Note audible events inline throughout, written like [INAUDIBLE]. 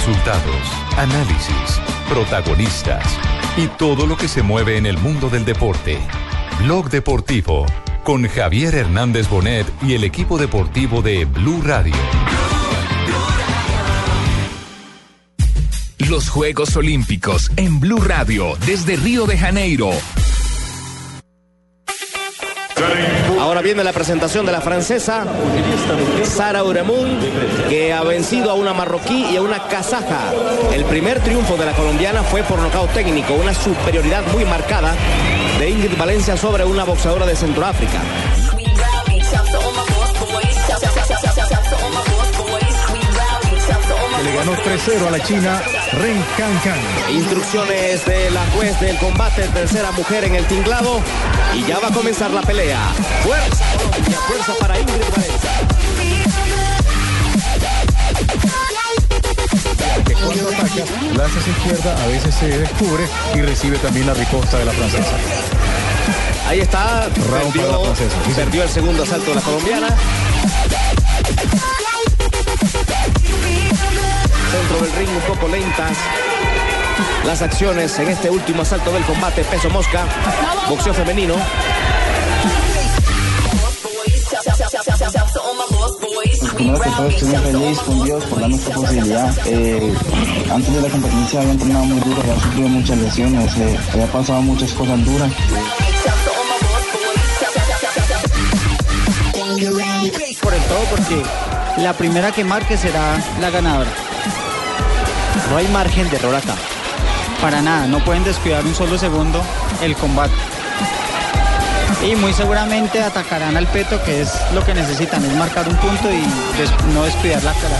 Resultados, análisis, protagonistas y todo lo que se mueve en el mundo del deporte. Blog Deportivo con Javier Hernández Bonet y el equipo deportivo de Blue Radio. Los Juegos Olímpicos en Blue Radio desde Río de Janeiro. Ahora viene la presentación de la francesa Sara Uremun, que ha vencido a una marroquí y a una kazaja. El primer triunfo de la colombiana fue por nocaut técnico, una superioridad muy marcada de Ingrid Valencia sobre una boxeadora de Centroáfrica. Le ganó 3-0 a la China Ren Can Can. Instrucciones de la juez del combate, tercera mujer en el tinglado. Y ya va a comenzar la pelea. Fuerza, Colombia, fuerza para Ingrid Valencia. Que cuando ataca, lanza izquierda, a veces se descubre y recibe también la riposta de la francesa. Ahí está. Round para la Perdió, francesa, sí, perdió el segundo asalto de la colombiana. Centro del ring un poco lentas. Las acciones en este último asalto del combate peso mosca. Boxeo femenino. Primero que todo estoy muy feliz con Dios por darnos esta posibilidad. Antes de la competencia había entrenado muy duro, había sufrido muchas lesiones, eh, había pasado muchas cosas duras. Por el todo porque la primera que marque será la ganadora. No hay margen de error acá. Para nada, no pueden descuidar un solo segundo el combate. Y muy seguramente atacarán al peto, que es lo que necesitan, es marcar un punto y no descuidar la cara.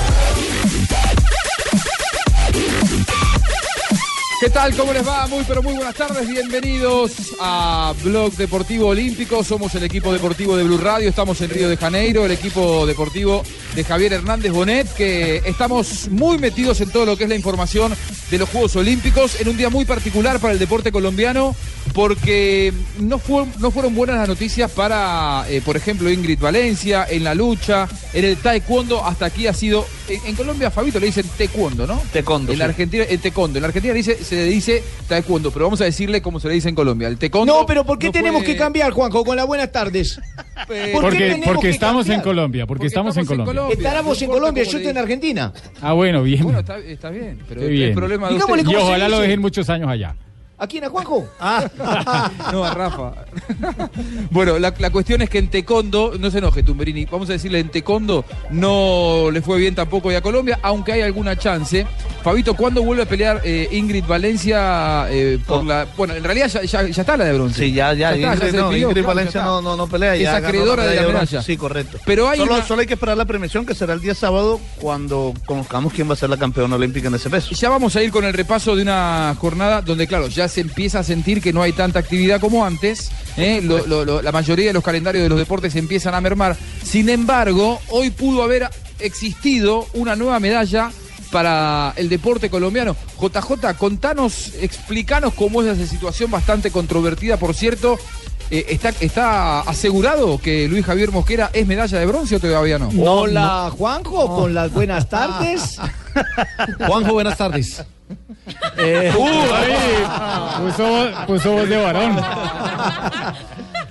¿Qué tal? ¿Cómo les va? Muy pero muy buenas tardes. Bienvenidos a Blog Deportivo Olímpico. Somos el equipo deportivo de Blue Radio. Estamos en Río de Janeiro, el equipo deportivo de Javier Hernández Bonet, que estamos muy metidos en todo lo que es la información de los Juegos Olímpicos, en un día muy particular para el deporte colombiano, porque no, fue- no fueron buenas las noticias para, eh, por ejemplo, Ingrid Valencia, en la lucha, en el taekwondo, hasta aquí ha sido, en, en Colombia, Fabito, le dicen taekwondo, ¿no? Taekwondo, En la sí. Argentina, el taekwondo. En la Argentina dice, se le dice taekwondo, pero vamos a decirle como se le dice en Colombia. El taekwondo. No, pero ¿por qué no tenemos fue- que cambiar, Juanjo, con las buenas tardes? Eh, ¿Por Porque, porque que estamos en cambiar? Colombia, porque, estamos, en Colombia. Estábamos no en Colombia, yo estoy en Argentina. Ah, bueno, bien. Bueno, está, está bien, pero Qué el, bien. problema de y ¿cómo se ojalá lo dejen muchos años allá. ¿A quién, a Juanjo? [LAUGHS] Ah. No, a Rafa. [LAUGHS] bueno, la, la cuestión es que en Tecondo, no se enoje Tumberini, vamos a decirle en Tecondo no le fue bien tampoco y a Colombia, aunque hay alguna chance. Fabito, ¿cuándo vuelve a pelear eh, Ingrid Valencia eh, por Oh. la... Bueno, en realidad ya, ya- ya está la de bronce. Sí, ya, ya. está, Ingrid, no, despidió, Ingrid claro, Valencia ya no, no, no pelea. Es ya acreedora de la medalla. Sí, correcto. Pero hay solo, una- solo hay que esperar la premiación que será el día sábado cuando conozcamos quién va a ser la campeona olímpica en ese peso. Ya vamos a ir con el repaso de una jornada donde, claro, ya se empieza a sentir que no hay tanta actividad como antes. ¿eh? Lo- lo- lo- la mayoría de los calendarios de los deportes empiezan a mermar. Sin embargo, hoy pudo haber existido una nueva medalla para el deporte colombiano. JJ, contanos, explícanos cómo es esa situación bastante controvertida, por cierto. Eh, ¿está, ¿Está asegurado que Luis Javier Mosquera es medalla de bronce o todavía no? Hola, Juanjo, con las buenas [LAUGHS] tardes. Juanjo, buenas tardes. Eh, Puso, puso voz de varón.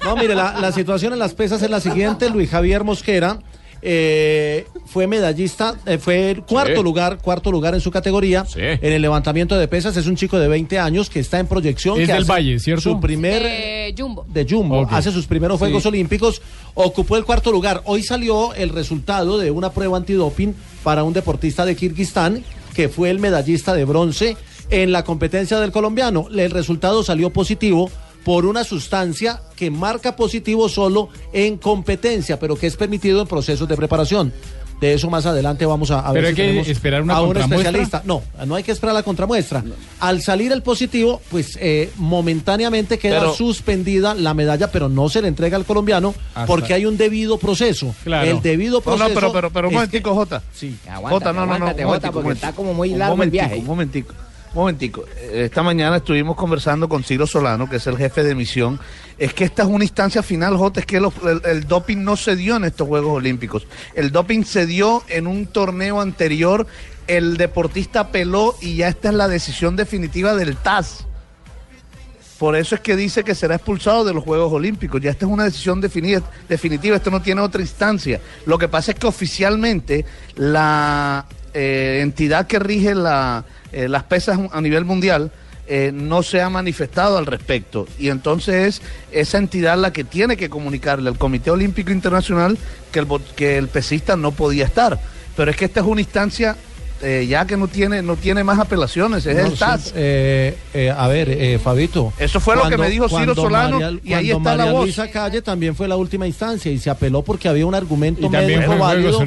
no, mire, la, la situación en las pesas es la siguiente. Luis Javier Mosquera eh, fue medallista, eh, fue el cuarto Sí. lugar, cuarto lugar en su categoría Sí. en el levantamiento de pesas. Es un chico de 20 años que está en proyección. Es que del Valle, ¿cierto? Su primer Eh, Jumbo. de Jumbo, hace sus primeros Juegos. Olímpicos, ocupó el cuarto lugar. Hoy salió el resultado de una prueba antidoping para un deportista de Kirguistán, que fue el medallista de bronce en la competencia del colombiano. El resultado salió positivo por una sustancia que marca positivo solo en competencia, pero que es permitido en procesos de preparación. De eso más adelante vamos a, a Pero ver hay si que esperar una a un contramuestra. especialista. No, no hay que esperar la contramuestra. Al salir el positivo, pues eh, momentáneamente queda Pero- suspendida la medalla, pero no se le entrega al colombiano Hasta- porque hay un debido proceso. Claro. El debido No, proceso. no, pero, pero, pero un momentico, Jota. Sí. Jota, no, no, no. aguántate, Jota, porque está como muy largo el momentico, viaje. Un momentico. Momentico, eh, esta mañana estuvimos conversando con Ciro Solano, que es el jefe de misión. Es que esta es una instancia final, Jota, es que el, doping no se dio en estos Juegos Olímpicos. El doping se dio en un torneo anterior, el deportista peló y ya esta es la decisión definitiva del TAS. Por eso es que dice que será expulsado de los Juegos Olímpicos. Ya esta es una decisión definitiva, esto no tiene otra instancia. Lo que pasa es que oficialmente la eh, entidad que rige la, eh, las pesas a nivel mundial eh, no se ha manifestado al respecto. Y entonces es esa entidad la que tiene que comunicarle al Comité Olímpico Internacional que el, que el pesista no podía estar. Pero es que esta es una instancia eh, ya que no tiene, no tiene más apelaciones, es No, el sí, TAS. eh, eh, a ver, eh, Fabito. Eso fue lo que me dijo Ciro cuando Solano, María- y ahí cuando está la María voz. Luisa Calle también fue la última instancia y se apeló porque había un argumento Y también médico fue válido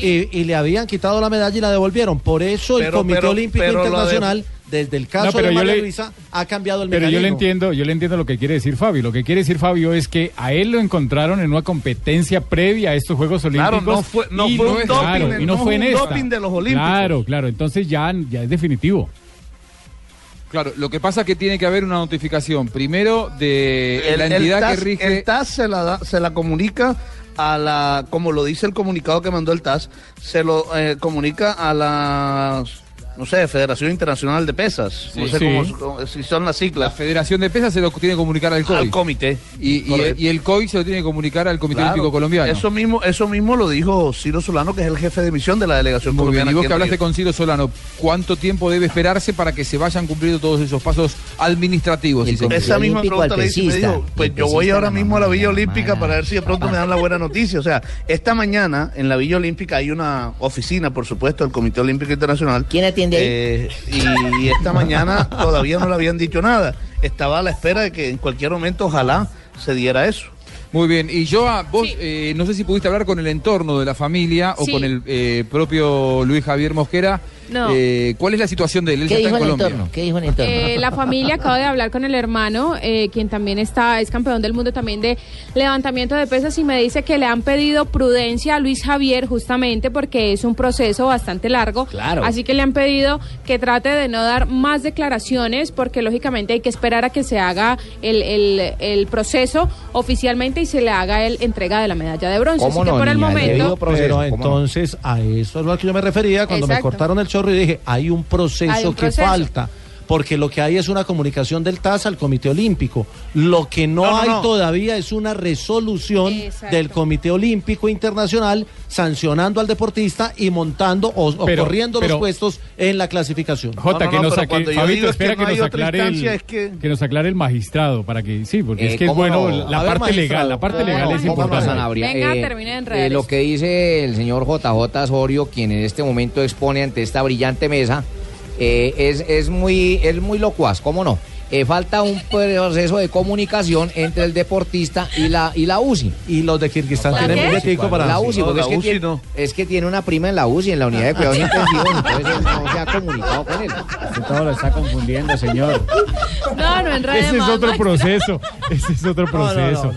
y, y le habían quitado la medalla y la devolvieron. Por eso el Pero- Comité pero- Olímpico pero Internacional, desde el caso No, pero de María le- Luisa, ha cambiado el Pero yo le entiendo, yo le entiendo lo que quiere decir Fabio. Lo que quiere decir Fabio es que a él lo encontraron en una competencia previa a estos Juegos Olímpicos. Claro, no fue- no y fue un doping, claro, y no, no fue en un doping de los Olímpicos. Claro, claro. Entonces ya, ya es definitivo. Claro, lo que pasa es que tiene que haber una notificación primero de El- la entidad TAS que rige. El TAS se la, da- se la comunica a la, como lo dice el comunicado que mandó el TAS, se lo eh, comunica a la, no sé, Federación Internacional de Pesas. no sé Sí. cómo, cómo- si son las La siglas. Federación de Pesas se lo tiene que comunicar al COI. Al comité. Y, y- Correcto. y el COI se lo tiene que comunicar al Comité Claro. Olímpico Colombiano. Eso mismo, eso mismo lo dijo Ciro Solano, que es el jefe de misión de la delegación Muy bien, colombiana. y vos que hablaste Río. con Ciro Solano, ¿cuánto tiempo debe esperarse para que se vayan cumpliendo todos esos pasos administrativos? si? Esa misma Olímpico pregunta le hice me dijo, pues yo voy ahora la mismo a la Villa la Olímpica para ver si de pronto me dan la buena noticia. O sea, esta mañana en la Villa Olímpica hay una oficina, por supuesto, del Comité Olímpico Internacional. ¿Quién atiende ahí? Eh, y esta mañana todavía no le habían dicho nada. Estaba a la espera de que en cualquier momento ojalá se diera eso. Muy bien, y yo, vos, eh, no sé si pudiste hablar con el entorno de la familia o Sí. con el eh, propio Luis Javier Mosquera. No. Eh, ¿Cuál es la situación de él? Él ¿Qué ya está dijo en el Colombia. entorno? ¿Qué dijo el entorno? Eh, la familia acaba de hablar con el hermano, eh, quien también está, es campeón del mundo también de levantamiento de pesas y me dice que le han pedido prudencia a Luis Javier justamente porque es un proceso bastante largo. Claro. Así que le han pedido que trate de no dar más declaraciones porque lógicamente hay que esperar a que se haga el, el- el proceso oficialmente y se le haga el entrega de la medalla de bronce. ¿Cómo Así que no, por el momento... Proceso, Pero entonces a eso es lo que yo me refería cuando me cortaron el chorro y dije, hay un proceso Hay un que falta. Porque lo que hay es una comunicación del TAS al Comité Olímpico. Lo que no, No, no, hay no. todavía es una resolución Exacto. del Comité Olímpico Internacional sancionando al deportista y montando o, corriendo pero- los puestos en la clasificación. Jota, que no, nos Fabito, es que espera que, nos aclare el, es que- que nos aclare el magistrado, para que sí, porque Eh, es que es ¿cómo bueno, no? la ver, parte legal, la parte ¿cómo legal es ¿Cómo no, importante. Venga, Eh, termine de eh, lo que dice el señor JJ Osorio, quien en este momento expone ante esta brillante mesa, eh, es, es, muy, es muy locuaz, ¿cómo no? Eh, falta un proceso de comunicación entre el deportista y la, y la UCI. Y los de Kirguistán ¿La tienen qué? billetico para... La UCI, No, porque la es, que UCI tiene, no. es que tiene una prima en la UCI, en la unidad de cuidados intensivos, entonces él no se ha comunicado con él. Usted todo lo está confundiendo, señor. No, no enrede Ese es otro proceso. Ese es otro No, no, no, proceso.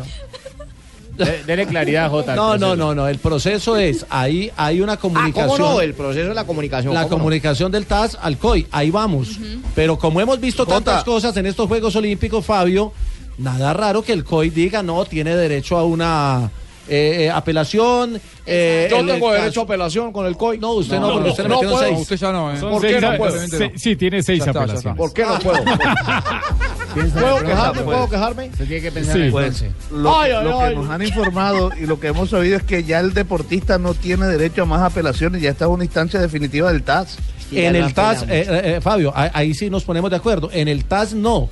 [LAUGHS] no. Dele claridad, Jota. No, no, no, no. El proceso es, ahí hay una Ah, comunicación. ¿cómo no? El proceso de la comunicación. la comunicación del TAS al COI, ahí vamos. Pero como hemos visto Jota. tantas cosas en estos Juegos Olímpicos, Fabio, nada raro que el COI diga, no, tiene derecho a una eh, eh, apelación. eh, Yo el tengo derecho a apelación con el COI. No, usted no, porque usted no seis. Usted ya no, ¿eh? Son ¿Por seis qué no puedo? se- sí, tiene seis está, apelaciones. ¿Por qué no puedo? ¿Puedo quejarme? ¿Puedo quejarme? Usted tiene que pensar Sí. en el Pues lo, Ay, ay, lo ay. que nos han informado y lo que hemos sabido es que ya el deportista no tiene derecho a más apelaciones, ya está es una instancia definitiva del TAS. En el TAS, eh, eh, eh, Fabio, ahí, ahí sí nos ponemos de acuerdo. En el TAS no.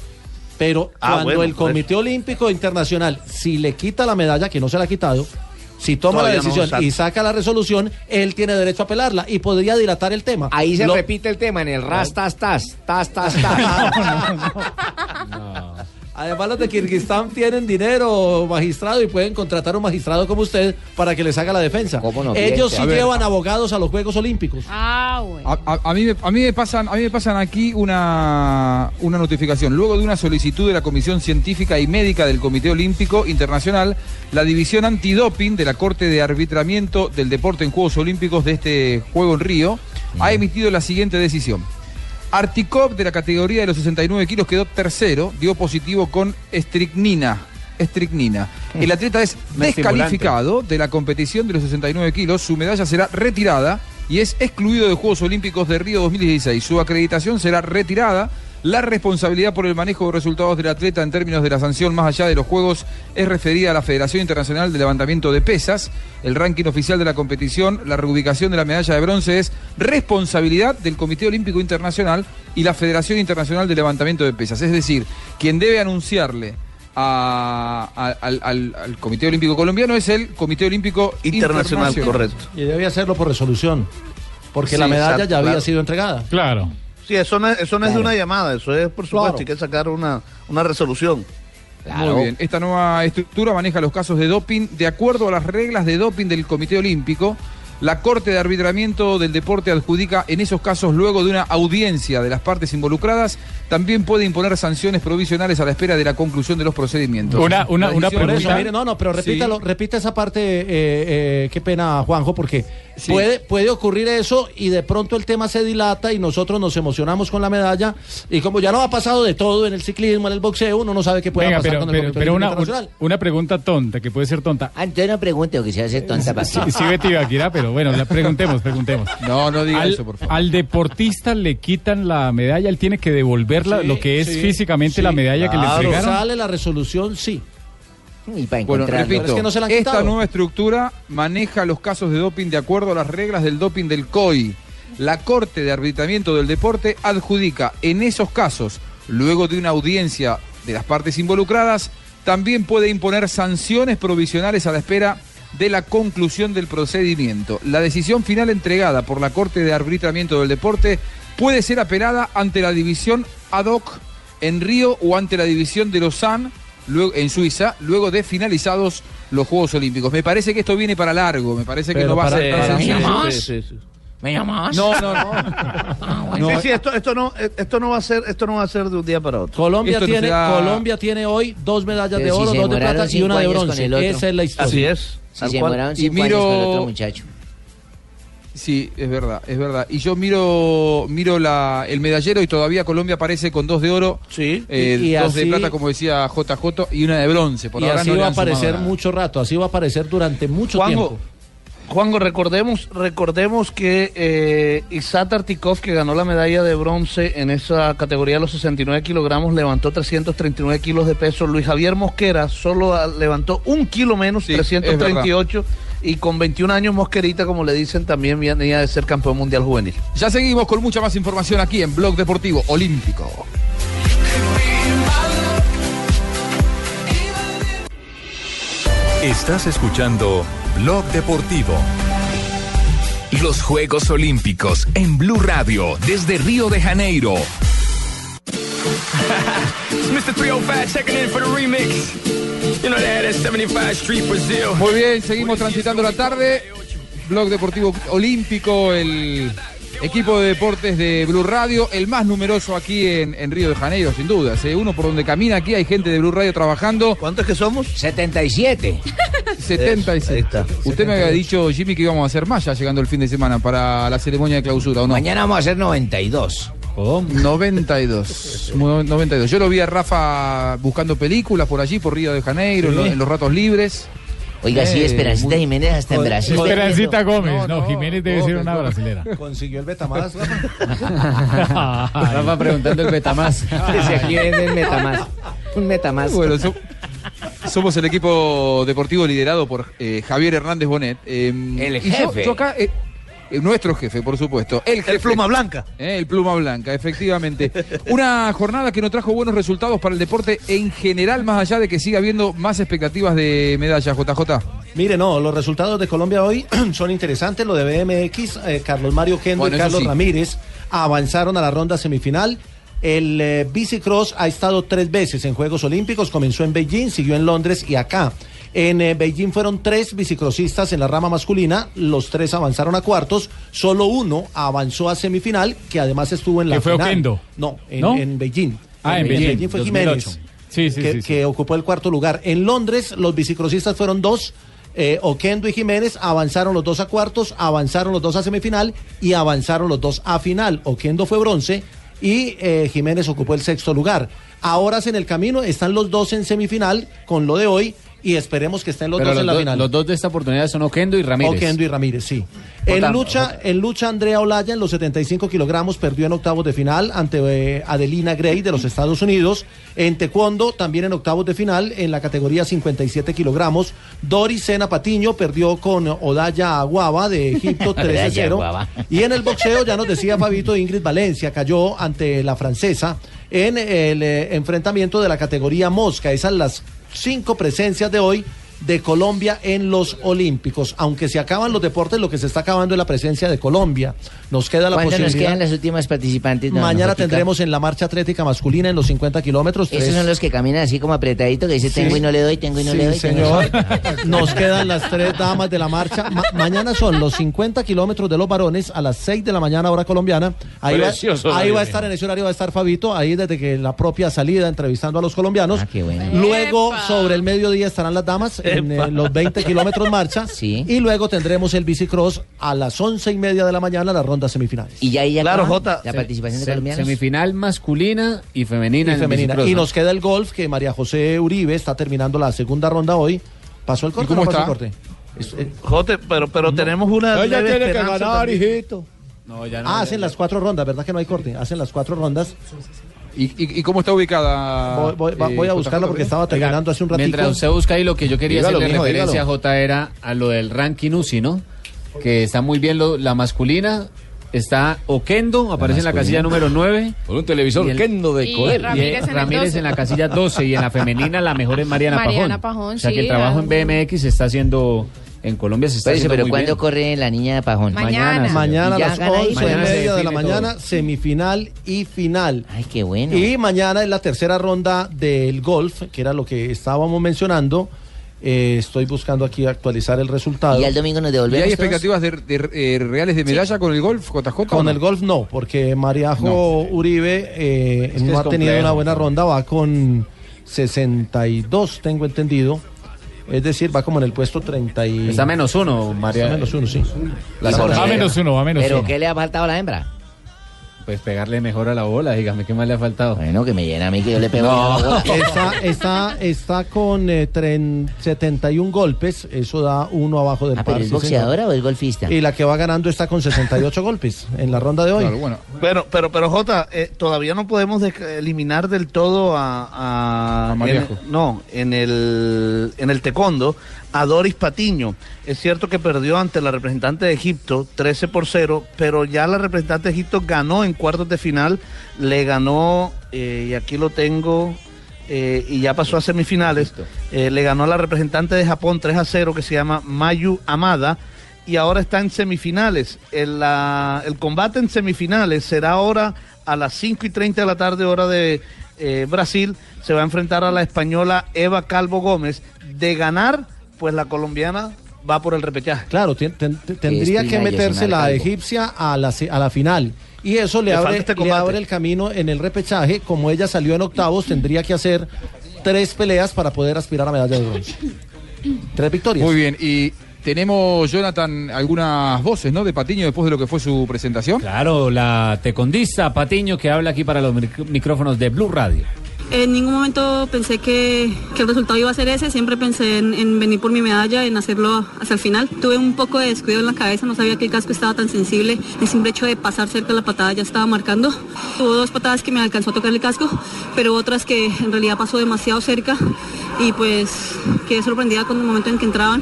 Pero Ah, cuando bueno, el por Comité Olímpico Internacional, si le quita la medalla, que no se la ha quitado, si toma Todavía la no, decisión y saca la resolución, él tiene derecho a apelarla y podría dilatar el tema. Ahí se Lo- repite el tema en el ras, tas, tas, tas, tas, [LAUGHS] tas. Además, los de Kirguistán tienen dinero, magistrado, y pueden contratar un magistrado como usted para que les haga la defensa. ¿Cómo no? Ellos sí a ver. llevan abogados a los Juegos Olímpicos. Ah, bueno. A, a- a mí, me- a, mí me pasan, a mí me pasan aquí una, una notificación. Luego de una solicitud de la Comisión Científica y Médica del Comité Olímpico Internacional, la División Antidoping de la Corte de Arbitramiento del Deporte en Juegos Olímpicos de este juego en Río ha emitido la siguiente decisión. Artikov de la categoría de los 69 kilos quedó tercero, dio positivo con estricnina. Estricnina. El atleta es descalificado de la competición de los 69 kilos. Su medalla será retirada y es excluido de Juegos Olímpicos de Río 2016. Su acreditación será retirada. La responsabilidad por el manejo de resultados del atleta en términos de la sanción más allá de los Juegos es referida a la Federación Internacional de Levantamiento de Pesas. El ranking oficial de la competición, la reubicación de la medalla de bronce es responsabilidad del Comité Olímpico Internacional y la Federación Internacional de Levantamiento de Pesas. Es decir, quien debe anunciarle a- a- al, al- al Comité Olímpico Colombiano es el Comité Olímpico Internacional, Internacional. correcto. Y debe hacerlo por resolución. Porque Sí, la medalla exacto, ya había claro. sido entregada. Claro. Sí, eso no es, eso no es de una llamada, eso es, por supuesto, Claro. hay que sacar una, una resolución. Muy bien. Esta nueva estructura maneja los casos de doping de acuerdo a las reglas de doping del Comité Olímpico. La Corte de Arbitramiento del Deporte adjudica en esos casos, luego de una audiencia de las partes involucradas, también puede imponer sanciones provisionales a la espera de la conclusión de los procedimientos. Una- una- una pregunta. mire, no, no, pero Sí. repítalo, repita esa parte, eh, eh, qué pena, Juanjo, porque puede, puede ocurrir eso y de pronto el tema se dilata y nosotros nos emocionamos con la medalla y como ya no ha pasado de todo en el ciclismo, en el boxeo, uno no sabe qué puede Venga, pasar pero, con el pero, pero una, una pregunta tonta, que puede ser tonta. Antes no pregunte o que se hace tonta para Sí, sí, Betty Baquira, pero bueno, la preguntemos, preguntemos. [LAUGHS] No, no diga al, eso, por favor. Al deportista le quitan la medalla, él tiene que devolverla, Sí, lo que es sí, físicamente sí, la medalla que le entregaron. Sale la resolución, sí. Y para Bueno, repito, es que no se la han esta quitado. nueva estructura maneja los casos de doping de acuerdo a las reglas del doping del COI. La Corte de Arbitramiento del Deporte adjudica en esos casos, luego de una audiencia de las partes involucradas, también puede imponer sanciones provisionales a la espera de la conclusión del procedimiento. La decisión final entregada por la Corte de Arbitramiento del Deporte puede ser apelada ante la división ad hoc en Río o ante la división de Lausanne luego, en Suiza, luego de finalizados los Juegos Olímpicos. Me parece que esto viene para largo, me parece que Pero no va a ser tan para- sencillo. ¿Me llamas? No, no, no. [LAUGHS] Sí, sí, esto, esto no, esto no va a ser, esto no va a ser de un día para otro. Colombia Esto no tiene, será- Colombia tiene hoy dos medallas de Pero oro, dos de plata y una de bronce. Esa es la historia. Así es. Si tal se cual. demoraron Y cinco años con el miro- otro muchacho. Sí, es verdad, es verdad. Y yo miro miro la, el medallero y todavía Colombia aparece con dos de oro, Sí. eh, Y- y dos de plata, como decía JJ, y una de bronce. Por y ahora así no va a aparecer mucho rato, así va a aparecer durante mucho Juanjo, tiempo. Juanjo, recordemos, recordemos que eh, Isat Artikov, que ganó la medalla de bronce en esa categoría de los 69 kilogramos, levantó 339 kilos de peso. Luis Javier Mosquera solo ah, levantó un kilo menos, Sí, es 338. Y con 21 años Mosquerita, como le dicen, también venía de ser campeón mundial juvenil. Ya seguimos con mucha más información aquí en Blog Deportivo Olímpico. Estás escuchando Blog Deportivo. Los Juegos Olímpicos en Blue Radio desde Río de Janeiro. [LAUGHS] Mr. 305 checking in for the remix. You know they had that 75 Street Brazil. Muy bien, seguimos transitando la tarde. Blog Deportivo Olímpico, el equipo de deportes de Blue Radio, el más numeroso aquí en, en Río de Janeiro, sin duda. ¿eh? Uno por donde camina aquí, hay gente de Blue Radio trabajando. ¿Cuántos que somos? 77. 76. [LAUGHS] Ahí está. Usted me había dicho, Jimmy, que íbamos a hacer más ya llegando el fin de semana para la ceremonia de clausura, ¿o no? Mañana vamos a hacer 92. 92. Mu- 92. Yo lo vi a Rafa buscando películas por allí, por Río de Janeiro, en los ratos libres. Oiga, sí, Eh, Esperancita muy- Jiménez hasta en Brasil. Esperancita Gómez, No, no, no, Jiménez debe ser que una brasilera. [LAUGHS] Consiguió el Betamás, Rafa. Rafa preguntando el Metamás. Si aquí vende el Metamás. Un Metamás. Bueno, so- somos el equipo deportivo liderado por eh, Javier Hernández Bonet. eh, El y yo- jefe. yo acá, eh, nuestro jefe, por supuesto. El, jefe, El pluma blanca. eh, el pluma blanca, efectivamente. [LAUGHS] Una jornada que no trajo buenos resultados para el deporte en general, más allá de que siga habiendo más expectativas de medalla, JJ. Mire, no, los resultados de Colombia hoy [CLEARS THROAT] son interesantes. Lo de BMX, eh, Carlos Mario Kendo Bueno, y Carlos sí. Ramírez avanzaron a la ronda semifinal. El eh, bicicross ha estado tres veces en Juegos Olímpicos. Comenzó en Beijing, siguió en Londres y acá. En eh, Beijing fueron tres bicicrossistas en la rama masculina. Los tres avanzaron a cuartos. Solo uno avanzó a semifinal, que además estuvo en la ¿Que fue final. Oquendo? No, en, ¿No? en Beijing. Ah, en Beijing, fue 2008. Jiménez Sí, sí, que, sí, que ocupó el cuarto lugar. En Londres, los bicicrossistas fueron dos. Eh, Oquendo y Jiménez avanzaron los dos a cuartos, avanzaron los dos a semifinal y avanzaron los dos a final. Oquendo fue bronce y eh, Jiménez ocupó el sexto lugar. Ahora en el camino están los dos en semifinal con lo de hoy y esperemos que estén los Pero dos los, en la do- final. los dos de esta oportunidad son Oquendo y Ramírez. Oquendo y Ramírez, sí. En lucha, en lucha, Andrea Olaya en los 75 kilogramos perdió en octavos de final ante eh, Adelina Gray de los Estados Unidos. En taekwondo, también en octavos de final, en la categoría 57 kilogramos, Doris Sena Patiño perdió con Odaya Aguaba de Egipto [LAUGHS] Odaya 13-0. Aguaba. Y en el boxeo, ya nos decía Fabito, Ingrid Valencia cayó ante la francesa en el eh, enfrentamiento de la categoría mosca. Esas las cinco presencias de hoy de Colombia en los Olímpicos. Aunque se acaban los deportes, lo que se está acabando es la presencia de Colombia. Nos queda la ¿Cuándo nos posibilidad. quedan las últimas participantes? Mañana tendremos en la marcha atlética masculina en los 50 kilómetros. Esos son los que caminan así como apretadito, que dice Sí. tengo y no le doy, tengo y no Sí, le doy. señor. no. [LAUGHS] Nos quedan las tres damas de la marcha. Ma- mañana son los 50 kilómetros de los varones a las 6 de la mañana, hora colombiana. Ahí, va, Precioso ahí horario, va a estar en ese horario, va a estar Fabito, ahí desde que la propia salida entrevistando a los colombianos. Luego, sobre el mediodía estarán las damas en eh, los 20 kilómetros marcha. [LAUGHS] Y luego tendremos el bicicross a las 11 y media de la mañana, la ronda semifinal. Y ya ahí ya Claro, Jota. la participación de Se- colombianos. Semifinal masculina y femenina. y en femenina. Y ¿no? nos queda el golf, que María José Uribe está terminando la segunda ronda hoy. ¿Pasó el corte o cómo no pasó el corte? Eh, Jote, pero, pero tenemos una. Ella tiene que ganar, también. hijito. ah, hacen las cuatro rondas, ¿verdad que no hay corte? Hacen las cuatro rondas. ¿Y, y- y cómo está ubicada? Voy, eh, voy a JJ, buscarla porque estaba terminando hace un ratito. Mientras usted busca ahí, lo que yo quería Dígalo, hacerle mijo, referencia dígalo. J era a lo del ranking UCI, ¿no? Que está muy bien lo- la masculina. Está Oquendo, aparece en la casilla número 9. Con un televisor el- Kendo de Y coger. Ramírez en Ramírez 12. en la casilla 12 y en la femenina la mejor es Mariana, Mariana Pajón. Pajón, O sea que el trabajo en BMX se está haciendo en Colombia se está Pero, haciendo pero muy ¿cuándo bien. corre la niña de Pajón? Mañana. Mañana a ¿Y ya las gana ahí? 11 y media de la define mañana, todo. semifinal y final. Ay, qué bueno. Y mañana es la tercera ronda del golf, que era lo que estábamos mencionando. Eh, estoy buscando aquí actualizar el resultado. Y ya el domingo nos ¿Y devolvemos. hay todos? expectativas de, de, eh, reales de medalla con el golf, JJ? o Con no? el golf no, porque Mariajo Uribe eh, que no es ha tenido complejo. una buena ronda, va con 62, tengo entendido. Es decir, va como en el puesto 30 y... Está menos uno, María. Está menos uno, sí. La Va menos uno, va menos ¿Pero uno. qué le ha faltado a la hembra? Pues pegarle mejor a la bola, dígame, ¿qué más le ha faltado? Bueno, que me llena a mí que yo le pego No. a la bola. [LAUGHS] Está, está, está con eh, tren- 71 golpes, eso da uno abajo del Ah, pero par. ¿es sí, boxeadora señor. o es golfista? Y la que va ganando está con 68 golpes en la ronda de hoy. Pero, pero, pero Jota, eh, todavía no podemos eliminar del todo a, a, A en- no, en el en el taekwondo a Doris Patiño. Es cierto que perdió ante la representante de Egipto 13 por 0, pero ya la representante de Egipto ganó en cuartos de final, le ganó eh, y aquí lo tengo eh, y ya pasó a semifinales. eh, le ganó a la representante de Japón 3 a 0 que se llama Mayu Amada y ahora está en semifinales. El, la- el combate en semifinales será ahora a las 5 y 30 de la tarde, hora de Brasil. Se va a enfrentar a la española Eva Calvo Gómez. De ganar, pues la colombiana va por el repechaje. Claro, ten- ten- ten- tendría que meterse la egipcia a la, a la final. Y eso le, Le abre, este le combate. abre el camino en el repechaje. Como ella salió en octavos, tendría que hacer tres peleas para poder aspirar a medalla de bronce. Tres victorias. Muy bien, y tenemos, Jonathan, algunas voces, ¿no? De Patiño después de lo que fue su presentación. Claro, la tecondista Patiño que habla aquí para los mic- micrófonos de Blue Radio. En ningún momento pensé que, que el resultado iba a ser ese, siempre pensé en, en venir por mi medalla, en hacerlo hasta el final. Tuve un poco de descuido en la cabeza, no sabía que el casco estaba tan sensible, el simple hecho de pasar cerca de la patada ya estaba marcando. Hubo dos patadas que me alcanzó a tocar el casco, pero otras que en realidad pasó demasiado cerca y pues quedé sorprendida con el momento en que entraban.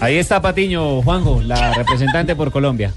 Ahí está Patiño, Juanjo, la [LAUGHS] representante por Colombia.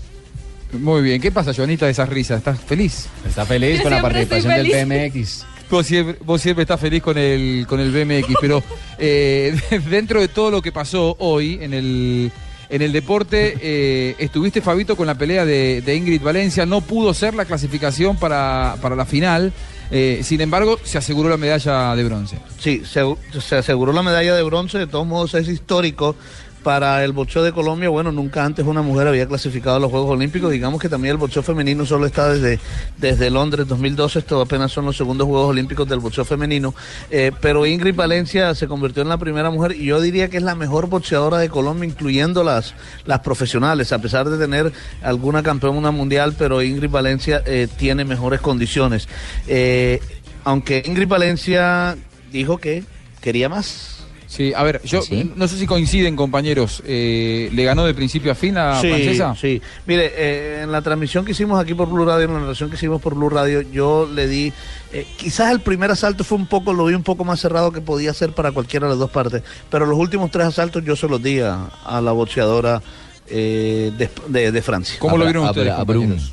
Muy bien, ¿qué pasa, Joanita, de esas risas? ¿Estás feliz? Está feliz Yo con la participación del. BMX. Vos siempre, vos estás feliz con el, con el BMX, pero eh, [LAUGHS] dentro de todo lo que pasó hoy en el, en el deporte, eh, estuviste, Fabito, con la pelea de, Ingrid Valencia. No pudo ser la clasificación para, para la final. eh, sin embargo, se aseguró la medalla de bronce. Sí, se aseguró la medalla de bronce, de todos modos es histórico para el boxeo de Colombia, bueno, nunca antes una mujer había clasificado a los Juegos Olímpicos. Digamos que también el boxeo femenino solo está desde, desde Londres 2012. Esto apenas son los segundos Juegos Olímpicos del boxeo femenino. Eh, pero Ingrid Valencia se convirtió en la primera mujer y yo diría que es la mejor boxeadora de Colombia, incluyendo las, las profesionales, a pesar de tener alguna campeona mundial, pero Ingrid Valencia eh, tiene mejores condiciones. Eh, aunque Ingrid Valencia dijo que quería más. Sí, a ver, yo no sé si coinciden, compañeros. Eh, ¿Le ganó de principio a fin a sí, Francesa? Sí, mire, eh, en la transmisión que hicimos aquí por Blue Radio, en la narración que hicimos por Blue Radio, yo le di, eh, quizás el primer asalto fue un poco, lo vi un poco más cerrado que podía ser para cualquiera de las dos partes, pero los últimos tres asaltos yo se los di a, a la boxeadora eh, de, de- de Francia. ¿Cómo lo vieron ustedes, compañeros?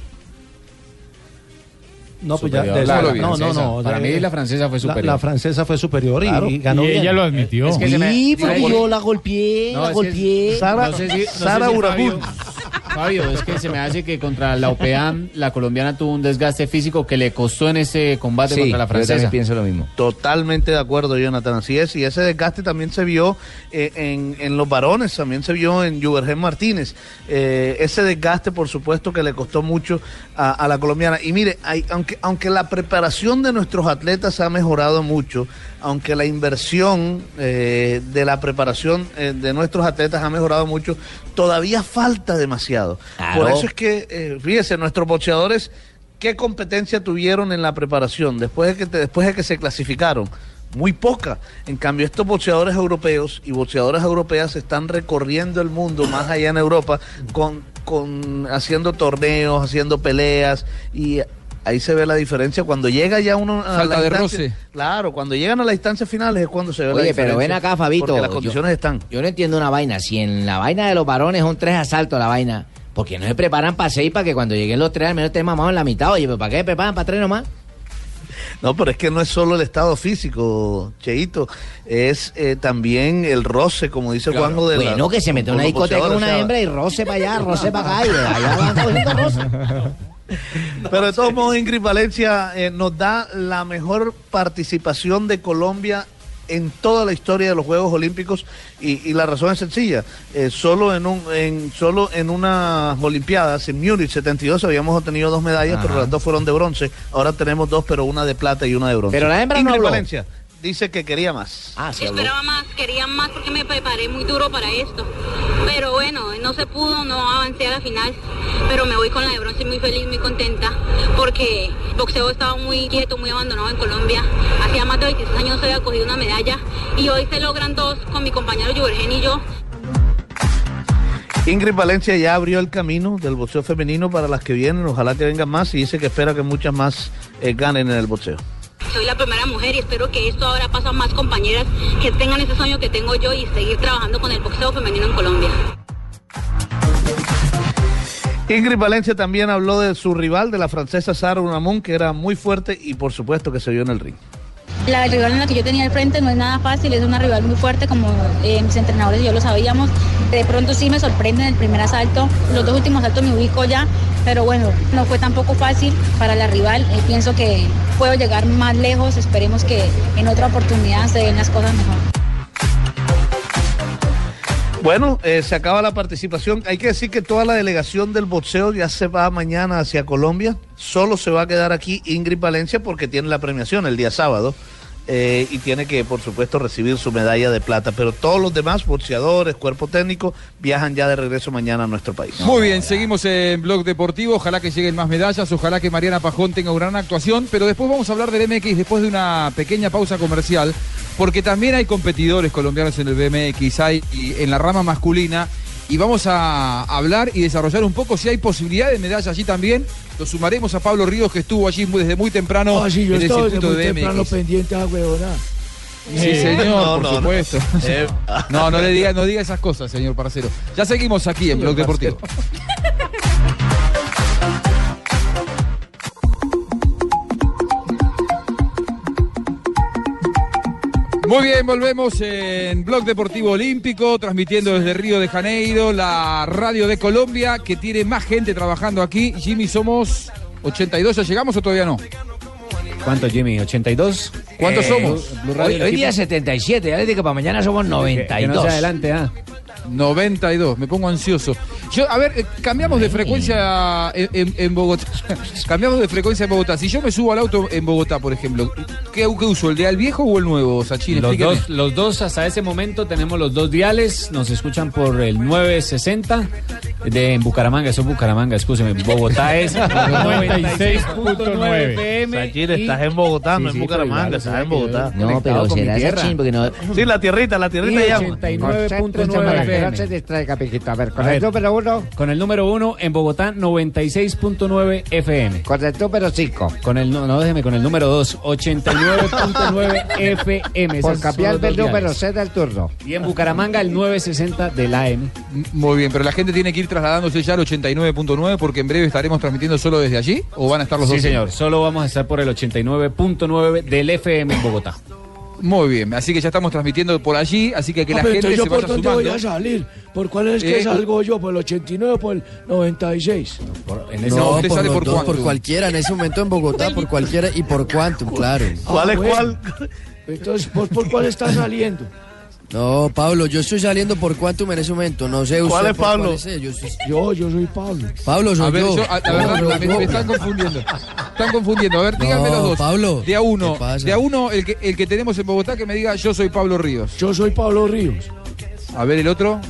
No, pues ya. De- Claro, no, no, francesa. no. Para mí la francesa fue la- superior. La, francesa fue superior y, Claro. y ganó Y bien. ella lo admitió. Es que me- Sí, ¿sabe porque por- yo la golpeé, No, la es que- golpeé. no sé si- no sé Sara si Urabún. Fabio- Fabio, es que se me hace que contra la OPEAM la colombiana tuvo un desgaste físico que le costó en ese combate Sí, contra la yo francesa. pienso lo mismo. Totalmente de acuerdo, Jonathan. Así es, y ese desgaste también se vio eh, en, en los varones, también se vio en Juvergen Martínez. Eh, ese desgaste, por supuesto, que le costó mucho a, a la colombiana. Y mire, hay- aunque, aunque la preparación de nuestros atletas ha mejorado mucho, aunque la inversión eh, de la preparación eh, de nuestros atletas ha mejorado mucho, todavía falta demasiado. Claro. Por eso es que, eh, fíjese, nuestros boxeadores, ¿qué competencia tuvieron en la preparación después de que, te- después de que se clasificaron? Muy poca. En cambio, estos boxeadores europeos y boxeadoras europeas están recorriendo el mundo, más allá en Europa, con, con haciendo torneos, haciendo peleas y ahí se ve la diferencia. Cuando llega ya uno a Falta la de roce. Claro, cuando llegan a las instancias finales es cuando se ve la Oye, diferencia. pero ven acá, Fabito. Porque las yo- condiciones están. Yo no entiendo una vaina. Si en la vaina de los varones son tres asaltos la vaina, ¿por qué no se preparan para seis para que cuando lleguen los tres al menos estén mamados en la mitad? Oye, ¿pero ¿para qué se preparan para tres nomás? [LAUGHS] No, pero es que no es solo el estado físico, Cheito, es eh, también el roce, como dice Juanjo de la- Bueno, que se mete una discoteca con una o sea, hembra y roce para allá, roce para acá y allá van cogiendo roce. [LAUGHS] Pero de todos modos, Ingrid Valencia eh, nos da la mejor participación de Colombia en toda la historia de los Juegos Olímpicos y, y la razón es sencilla. Eh, solo en un, en, solo en unas Olimpiadas, en Múnich 72 habíamos obtenido dos medallas, Ajá. pero las dos fueron de bronce. Ahora tenemos dos, pero una de plata y una de bronce. Pero la hembra no Ingrid habló. Valencia dice que quería más. Ah, Yo esperaba más, quería más porque me preparé muy duro para esto. Pero bueno, no se pudo, no avancé a la final. Pero me voy con la de bronce muy feliz, muy contenta. Porque el boxeo estaba muy quieto, muy abandonado en Colombia. Hacía más de 26 años no se había cogido una medalla. Y hoy se logran dos con mi compañero Juvergen y yo. Ingrid Valencia ya abrió el camino del boxeo femenino para las que vienen, ojalá que vengan más y dice que espera que muchas más eh, ganen en el boxeo. Soy la primera mujer y espero que esto ahora pase a más compañeras que tengan ese sueño que tengo yo y seguir trabajando con el boxeo femenino en Colombia. Ingrid Valencia también habló de su rival, de la francesa Sara Unamun, que era muy fuerte y por supuesto que se vio en el ring. La rival en la que yo tenía al frente no es nada fácil, es una rival muy fuerte, como eh, mis entrenadores y yo lo sabíamos. De pronto sí me sorprende en el primer asalto, los dos últimos asaltos me ubico ya, pero bueno, no fue tampoco fácil para la rival. Eh, pienso que puedo llegar más lejos, esperemos que en otra oportunidad se den las cosas mejor. Bueno, eh, se acaba la participación. Hay que decir que toda la delegación del boxeo ya se va mañana hacia Colombia. Solo se va a quedar aquí Ingrid Valencia porque tiene la premiación el día sábado. Eh, y tiene que, por supuesto, recibir su medalla de plata. Pero todos los demás, boxeadores, cuerpo técnico, viajan ya de regreso mañana a nuestro país. Muy bien, seguimos en Blog Deportivo. Ojalá que lleguen más medallas. Ojalá que Mariana Pajón tenga una gran actuación. Pero después vamos a hablar del MX después de una pequeña pausa comercial. Porque también hay competidores colombianos en el BMX, hay en la rama masculina. Y vamos a hablar y desarrollar un poco si hay posibilidad de medalla allí también. Lo sumaremos a Pablo Ríos, que estuvo allí desde muy temprano Ah, sí, yo en el circuito muy de temprano BMX. pendiente a huevona. Sí, señor, No, por no, no. supuesto. Eh, [LAUGHS] No, no le diga, no diga esas cosas, señor Parcero. Ya seguimos aquí en Blog Deportivo. [LAUGHS] Muy bien, volvemos en Blog Deportivo Olímpico, transmitiendo desde Río de Janeiro, la radio de Colombia, que tiene más gente trabajando aquí. Jimmy, somos 82, ¿ya llegamos o todavía no? ¿Cuánto, Jimmy? ¿82? ¿Cuántos Eh, somos? Blue Radio, Hoy, día 77, ya les digo que para mañana somos Que- 92. Que no se adelante, ah. 92, me pongo ansioso. Yo, a ver, eh, cambiamos de frecuencia en, en- en Bogotá. [LAUGHS] cambiamos de frecuencia en Bogotá. Si yo me subo al auto en Bogotá, por ejemplo, ¿qué, qué uso? ¿El de al viejo o el nuevo, Sachin? Los Explíqueme. dos, los dos, hasta ese momento tenemos los dos diales, nos escuchan por el 960 de en Bucaramanga, eso es Bucaramanga, escúcheme, Bogotá es [LAUGHS] 96.9 FM. Sachin, estás en Bogotá, no Sí, en sí, Bucaramanga, estás en Bogotá. No, pero será Sachin, porque no. Sí, la tierrita, la tierrita Y llama. 89.9 FM. se distraiga, Pijito. A ver, con A el ver. número uno, Con el número uno en Bogotá 96.9 FM. con el número cinco. Con el no, no, déjeme con el número 2 89.9 FM. Por cambiar son del los número diales. C del turno. Y en Bucaramanga el 960 del AM. Muy bien, pero la gente tiene que ir trasladándose ya al 89.9 porque en breve estaremos transmitiendo solo desde allí o van a estar los Sí, dos. señor. Solo vamos a estar por el 89.9 del FM en Bogotá. Muy bien, así que ya estamos transmitiendo por allí, así que que Ah, la pero gente entonces se yo por vaya dónde voy sumando. a salir, por cuál es que Eh, salgo yo, por el 89 o por el 96. en ese- No, usted por sale los por dos, Quantum. por cualquiera, en ese momento en Bogotá, por cualquiera y por Quantum, claro. ¿Cuál es cuál? Entonces, ¿por, por cuál está saliendo? No, Pablo, yo estoy saliendo por Quantum en ese momento, no sé usted ¿Cuál es Pablo? cuál es, yo, soy- Yo, yo soy Pablo. Pablo, soy A ver, yo. yo, a- la verdad, Pablo, me, están confundiendo. Están confundiendo. A ver, díganme No, los dos. Pablo, de a uno, ¿qué pasa? de a uno el que, el que tenemos en Bogotá que me diga yo soy Pablo Ríos. Yo soy Pablo Ríos. A ver el otro.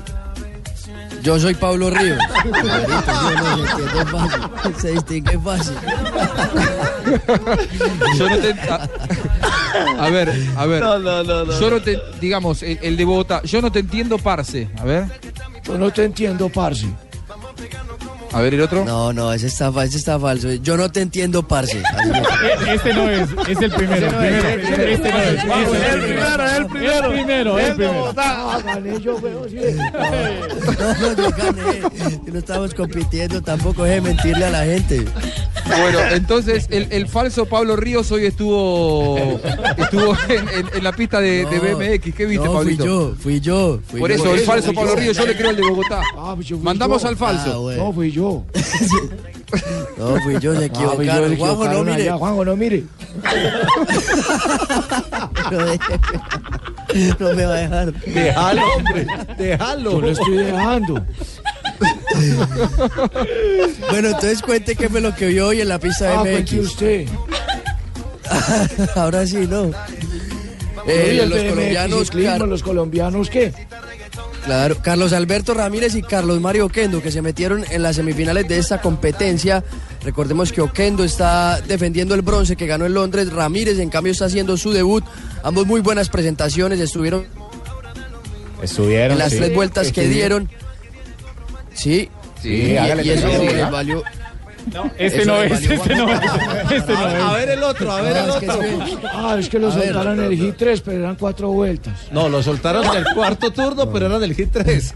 Yo soy Pablo Ríos. Se distingue fácil. Yo no te, a, a ver, a ver. No, no, no, no. Yo no te, digamos, el, el de Bogotá. Yo no te entiendo, parce. A ver, Yo no te entiendo, parce. A ver el otro. No, no, ese está, ese está falso. Yo no te entiendo, parce. [LAUGHS] E- Este no es, es el primero. Ese no es, primero. ese no es. Este no es. Vamos, el es primero, el primero. El primero, el primero. Gané yo. No, no, yo gané. [LAUGHS] No estamos compitiendo, tampoco es mentirle a la gente. Bueno, entonces el, el falso Pablo Ríos hoy estuvo estuvo en, en- en la pista de, BMX. ¿Qué viste, no, fui Pablito? yo, fui yo. fui Por yo. eso, el falso Pablo Ríos, yo le creo el de Bogotá. Ah, pues Mandamos yo. al falso. Ah, bueno. No, fui yo. [LAUGHS] No, fui yo, se Ah, yo, equivocaron. se Juanjo, no mire. allá. Juanjo, no mire. No, me va a dejar. Déjalo, hombre. Déjalo. Yo lo estoy dejando. Bueno, entonces cuente qué fue lo que vio hoy en la pista Ah, de cuente MX. usted. [LAUGHS] Ahora sí, no. Eh, los BMX colombianos, ciclismo, los colombianos, ¿qué? Claro, Carlos Alberto Ramírez y Carlos Mario Oquendo, que se metieron en las semifinales de esta competencia. Recordemos que Oquendo está defendiendo el bronce que ganó en Londres. Ramírez, en cambio, está haciendo su debut. Ambos muy buenas presentaciones, estuvieron Estuvieron. en las sí. tres vueltas que dieron. Sí, Sí, y, eso sí, Este no es, este no es. Este no A ver el otro, a ver No, el es que otro. Ah, es que lo A ver. soltaron en el Hit 3, pero eran cuatro vueltas. No, lo soltaron del cuarto turno, pero era del hit 3.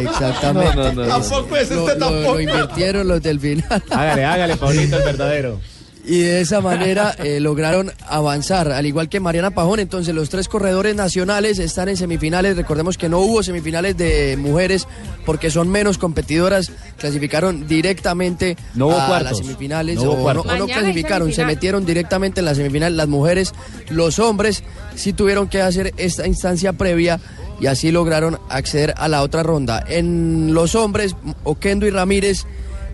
Exactamente. No, no, no, no. Tampoco es Lo- este lo- tampoco. Lo invirtieron los del final. Hágale, hágale, Pablito, el verdadero. Y de esa manera eh, lograron avanzar, al igual que Mariana Pajón. Entonces, los tres corredores nacionales están en semifinales. Recordemos que no hubo semifinales de mujeres porque son menos competidoras. Clasificaron directamente No hubo a cuartos. las semifinales. No hubo o, no, o clasificaron, se metieron directamente en la semifinal. Las mujeres, los hombres, sí tuvieron que hacer esta instancia previa. Y así lograron acceder a la otra ronda. En los hombres, Oquendo y Ramírez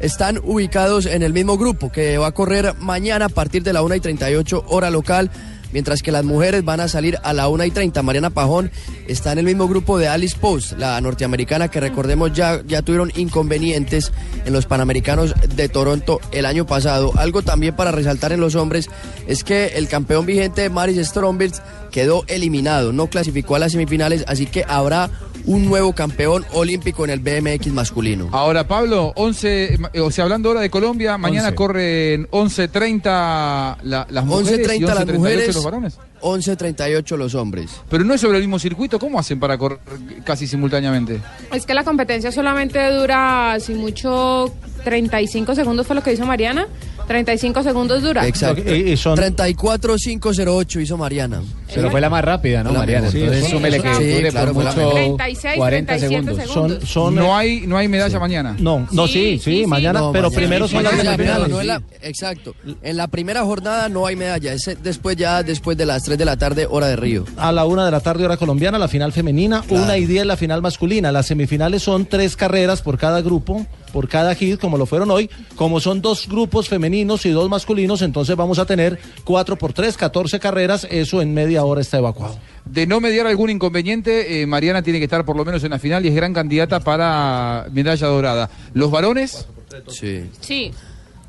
están ubicados en el mismo grupo que va a correr mañana a partir de la 1 y 38 hora local, mientras que las mujeres van a salir a la 1 y 30. Mariana Pajón está en el mismo grupo de Alice Post, la norteamericana que recordemos ya, ya tuvieron inconvenientes en los Panamericanos de Toronto el año pasado. Algo también para resaltar en los hombres es que el campeón vigente Maris Strombers quedó eliminado, no clasificó a las semifinales, así que habrá un nuevo campeón olímpico en el BMX masculino. Ahora, Pablo, 11, eh, o sea, hablando ahora de Colombia, mañana 11. corren 11.30 la- las mujeres y 11.30 las 11.38 mujeres, los varones. 11.38 los hombres. Pero no es sobre el mismo circuito, ¿cómo hacen para correr casi simultáneamente? Es que la competencia solamente dura, si mucho, 35 segundos fue lo que hizo Mariana. 35 segundos dura. Exacto. 34.508 hizo Mariana. Pero fue la más rápida, ¿no, La Mariana? mejor. Entonces Sí, súmele sí, que sí, dure claro, por mucho mejor. 36, 40 37 segundos. segundos. Son, no hay no hay medalla mañana. No, no, sí, sí, mañana, No, pero mañana. primero son las semifinales. no la- exacto. En la primera jornada no hay medalla, es después ya después de las 3 de la tarde, hora de Río. A la una de la tarde, hora colombiana, la final femenina, una y diez la final masculina. Las semifinales son tres carreras por cada grupo, por cada hit, como lo fueron hoy. Como son dos grupos femeninos y dos masculinos, entonces vamos a tener cuatro por tres, 14 carreras. Eso en media hora está evacuado. De no mediar algún inconveniente, eh, Mariana tiene que estar por lo menos en la final y es gran candidata para medalla dorada. ¿Los varones? Sí. Sí.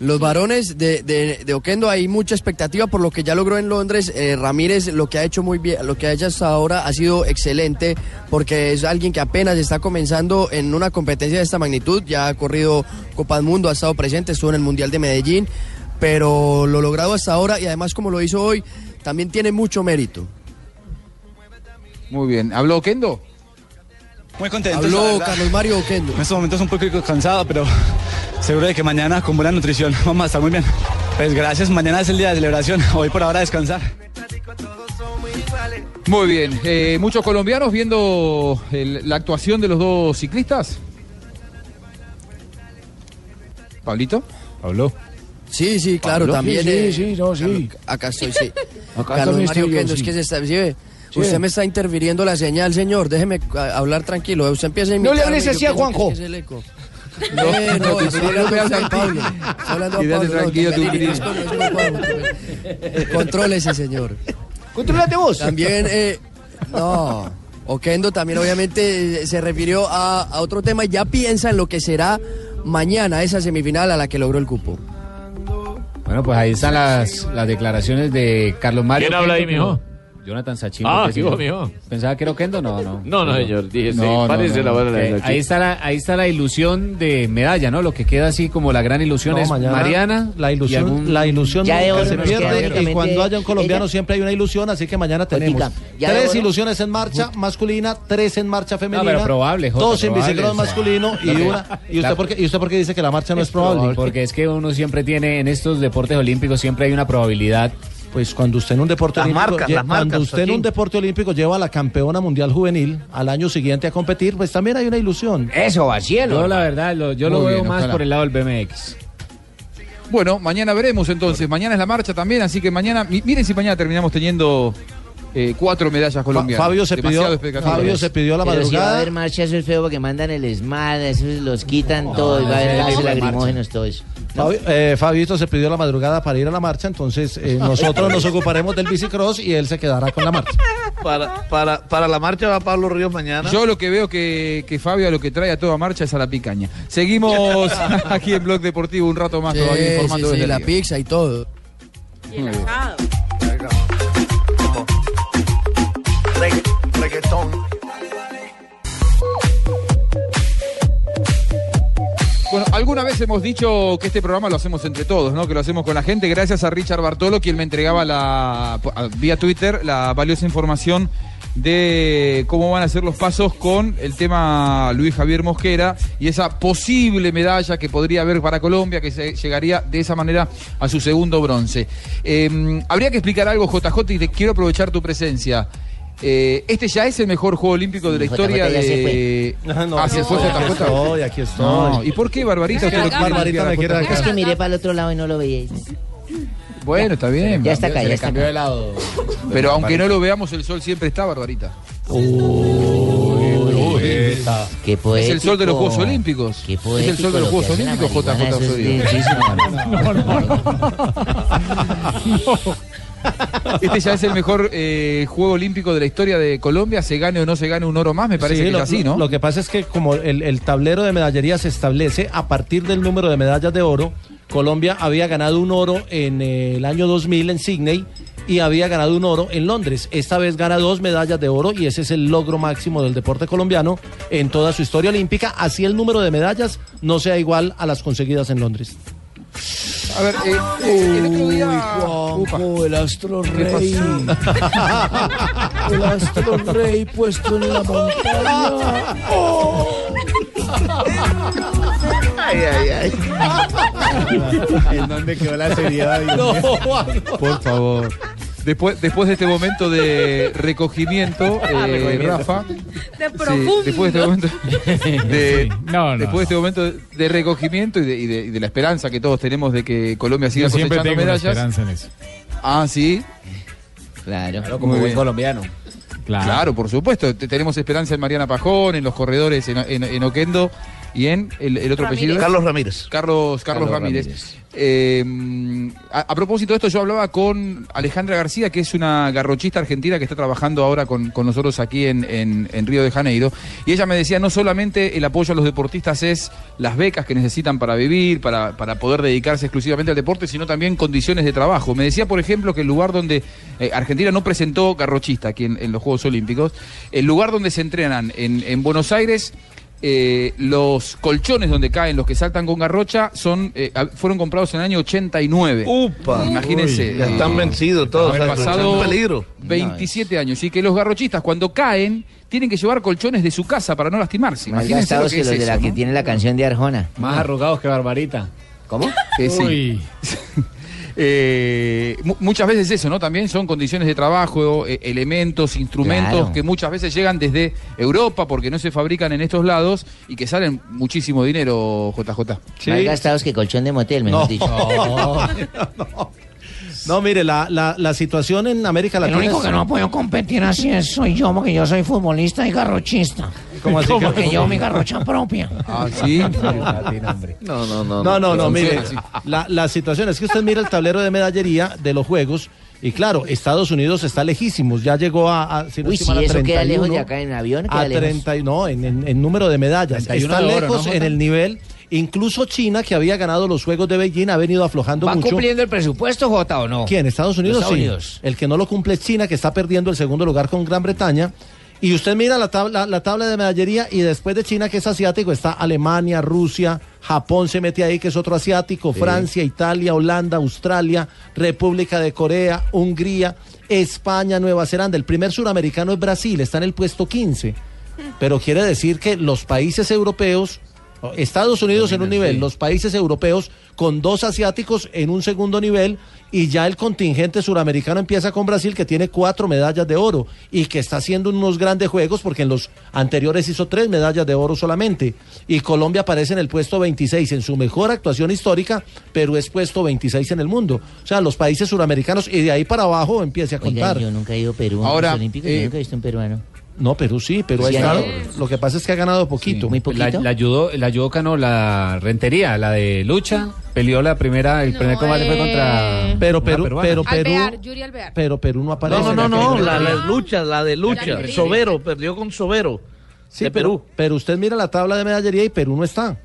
Los varones de, de, Oquendo hay mucha expectativa por lo que ya logró en Londres. Eh, Ramírez lo que ha hecho muy bien, lo que ha hecho hasta ahora ha sido excelente porque es alguien que apenas está comenzando en una competencia de esta magnitud. Ya ha corrido Copa del Mundo, ha estado presente, estuvo en el Mundial de Medellín, pero lo logrado hasta ahora y además como lo hizo hoy también tiene mucho mérito. Muy bien. ¿Habló Oquendo? Muy contento. Habló. Carlos Mario Oquendo. En estos momentos un poco cansado, pero seguro de que mañana con buena nutrición [LAUGHS] vamos a estar muy bien. Pues gracias, mañana es el día de celebración, [LAUGHS] hoy por ahora a descansar. Muy bien. Eh, ¿Muchos colombianos viendo el- la actuación de los dos ciclistas? ¿Pablito? ¿Habló? Sí, sí, claro, ¿Pablo? también. Sí, eh, sí, no, sí. Acá estoy, sí. Acá Carlos Mario Oquendo, es que se está, ¿sí? Sí. Usted me está interfiriendo la señal, señor. Déjeme a- hablar tranquilo. Usted empieza a No le hables así a Juanjo. [LAUGHS] Eh, no, estoy hablando a Juan Pablo. Estoy hablando a no, tranquilo, no, no, no, no, no, no, no. Contrólese, señor. Contrólate vos. También, eh, no. Oquendo también obviamente eh, se refirió a, a otro tema y ya piensa en lo que será mañana esa semifinal a la que logró el cupo. Bueno, pues ahí están las, las declaraciones de Carlos Mario. ¿Quién habla ahí, mijo? Jonathan Sachin. Ah, ¿qué mijo? ¿Pensaba que era Oquendo? No, no. No, no, señor, dije, sí, No, no, parece no, la Eh, ahí, está la, ahí está la ilusión de medalla, ¿no? Lo que queda así como la gran ilusión No, es mañana Mariana. La ilusión, algún- la ilusión Ya de nunca se pierde y cuando haya un colombiano ella. siempre hay una ilusión, así que mañana tenemos Oiga, tres ilusiones en marcha masculina, tres en marcha femenina, pero probable, Jota, dos en bicicross masculino y una. ¿Y usted, la- por qué, ¿Y usted por qué dice que la marcha no es probable? Porque es que uno siempre tiene, en estos deportes olímpicos siempre hay una probabilidad. Pues cuando usted en un deporte Las olímpico, marcas, lle- las cuando marcas, usted en un deporte olímpico lleva a la campeona mundial juvenil al año siguiente a competir, pues también hay una ilusión. Eso, vacíelo. Yo la verdad, lo- yo lo veo bien, más ojalá. por el lado del BMX. Bueno, mañana veremos entonces. Mañana es la marcha también, así que mañana. mi- Miren si mañana terminamos teniendo eh, cuatro medallas colombianas. Fabio se Demasiado pidió-. Fabio se pidió la Pero si va a madrugada. haber marcha, eso es feo porque mandan el ESMAD, esos los quitan todo, y va a haber todo eso. Fabio, eh, Fabito se pidió la madrugada para ir a la marcha, entonces eh, [LAUGHS] nosotros nos ocuparemos del bicicross y él se quedará con la marcha. Para, para, para la marcha va Pablo Ríos mañana. Yo lo que veo que, que Fabio a lo que trae a toda marcha es a la picaña. Seguimos [LAUGHS] aquí en Blog Deportivo un rato más Sí, todavía informando sí, sí, desde la Río. pizza y todo. Reggaetón. Bueno, alguna vez hemos dicho que este programa lo hacemos entre todos, ¿no? Que lo hacemos con la gente, gracias a Richard Bartolo, quien me entregaba la vía Twitter la valiosa información de cómo van a ser los pasos con el tema Luis Javier Mosquera y esa posible medalla que podría haber para Colombia, que se llegaría de esa manera a su segundo bronce. Eh, habría que explicar algo, JJ, y quiero aprovechar tu presencia. Eh, este ya es el mejor juego olímpico de la JJ historia ya se de. fue. No, ah, se no, aquí JJ. estoy, aquí estoy. No, ¿Y por qué, Barbarita? Es que Usted lo- Barbarita me quiere Es que miré para el otro lado y no lo veía. Bueno, está bien. Ya está acá, Se ya le está cambió acá. de lado. Pero aunque no lo veamos, el sol siempre está, Barbarita. Qué Es el sol de los Juegos. Olímpicos. Qué Es el sol de los Juegos Olímpicos, JJ Osorio. [LAUGHS] [LAUGHS] [LAUGHS] [LAUGHS] Este ya es el mejor eh, juego olímpico de la historia de Colombia. Se gane o no se gane un oro más, me parece Sí, que lo, es así, ¿no? Lo que pasa es que como el, el tablero de medallería se establece a partir del número de medallas de oro, Colombia había ganado un oro en el año 2000 en Sydney y había ganado un oro en Londres. Esta vez gana dos medallas de oro y ese es el logro máximo del deporte colombiano en toda su historia olímpica. Así el número de medallas no sea igual a las conseguidas en Londres. A ver, eh, eh, el otro día. Juanjo, el astro ¿Qué rey. el astro rey puesto en la montaña. Oh. Ay, ay, ay. ¿En dónde quedó la seriedad? Dios No, mío? Por favor. Después, después de este momento de recogimiento, Ah, eh, recogimiento. Rafa. Profundo. después de este momento [LAUGHS] de, No, no. después de este momento de, recogimiento y de, y de- y de la esperanza que todos tenemos de que Colombia siga Yo siempre cosechando tengo una medallas. esperanza en eso. Ah, sí. Claro, como buen colombiano. Claro. por supuesto. Te- tenemos esperanza en Mariana Pajón, en los corredores, en, en- en Oquendo y en el, el otro apellido. Carlos Ramírez. Carlos, Carlos, Carlos Ramírez. Ramírez. Eh, a, propósito de esto, yo hablaba con Alejandra García, que es una garrochista argentina que está trabajando ahora con, nosotros aquí en, Río de Janeiro. Y ella me decía, no solamente el apoyo a los deportistas es las becas que necesitan para vivir, para, para poder dedicarse exclusivamente al deporte, sino también condiciones de trabajo. Me decía, por ejemplo, que el lugar donde eh, Argentina no presentó garrochista aquí en, los Juegos Olímpicos, el lugar donde se entrenan en, en Buenos Aires eh, los colchones donde caen los que saltan con garrocha son eh, fueron comprados en el año 89. Upa. Imagínense. Uy, ya están vencidos todos, Han pasado peligro. 27 años. Y que los garrochistas cuando caen tienen que llevar colchones de su casa para no lastimarse. Más Imagínense lo gastados que que es los de eso, la que tiene la canción de Arjona. Más arrugados que Barbarita. ¿Cómo? Eh, sí. Uy. [LAUGHS] Eh, mu- muchas veces eso, ¿no? También son condiciones de trabajo, eh, elementos, instrumentos Claro. que muchas veces llegan desde Europa porque no se fabrican en estos lados y que salen muchísimo dinero, JJ. Más gastados que colchón de motel, mejor No. dicho. [LAUGHS] No, mire, la, la, la situación en América El Latina. único es- que no puedo competir así es soy yo, porque yo soy futbolista y garrochista. ¿Cómo así [LAUGHS] que- Porque yo mi garrocha propia. Ah, sí. [LAUGHS] No, no, no. No, no, no, mire, la, la situación es que usted mira el tablero de medallería de los Juegos y claro, Estados Unidos está lejísimos, ya llegó a, a si no Uy, sí, a eso queda 31, lejos de acá en avión. Queda a lejos. 30, y- no, en, en- en número de medallas. 31 Está de oro, lejos ¿no, en el nivel. Incluso China, que había ganado los Juegos de Beijing, ha venido aflojando ¿Va mucho. cumpliendo el presupuesto, Jota, o no? ¿Quién? ¿Estados Unidos? Estados sí. Unidos. El que no lo cumple es China, que está perdiendo el segundo lugar con Gran Bretaña. Y usted mira la tabla, la tabla de medallería y después de China, que es asiático, está Alemania, Rusia, Japón se mete ahí, que es otro asiático, Francia, Italia, Holanda, Australia, República de Corea, Hungría, España, Nueva Zelanda. El primer suramericano es Brasil, está en el puesto 15. Pero quiere decir que los países europeos, Estados Unidos en un nivel, los países europeos con dos asiáticos en un segundo nivel y ya el contingente suramericano empieza con Brasil que tiene cuatro medallas de oro y que está haciendo unos grandes juegos porque en los anteriores hizo tres medallas de oro solamente y Colombia aparece en el puesto 26 en su mejor actuación histórica, pero es puesto 26 en el mundo. O sea, los países suramericanos y de ahí para abajo empiece a Oiga, contar. yo nunca he ido a Perú. Ahora, los Olímpicos, eh, yo nunca he visto un peruano. No, Perú sí, Perú ha Sí, estado. hay- Lo que pasa es que ha ganado poquito. Muy La, poquito. la ayudó, la ayudó Cano, la rentería, la de lucha, peleó la primera, el primer combate fue contra. Pero una Perú, pero Perú, Alvear, Yuri Alvear. pero Perú no aparece. No, no, no, no, la de lucha, la de lucha. Sobero, perdió con Sobero. Sí, de pero, Perú. pero usted mira la tabla de medallería y Perú no está.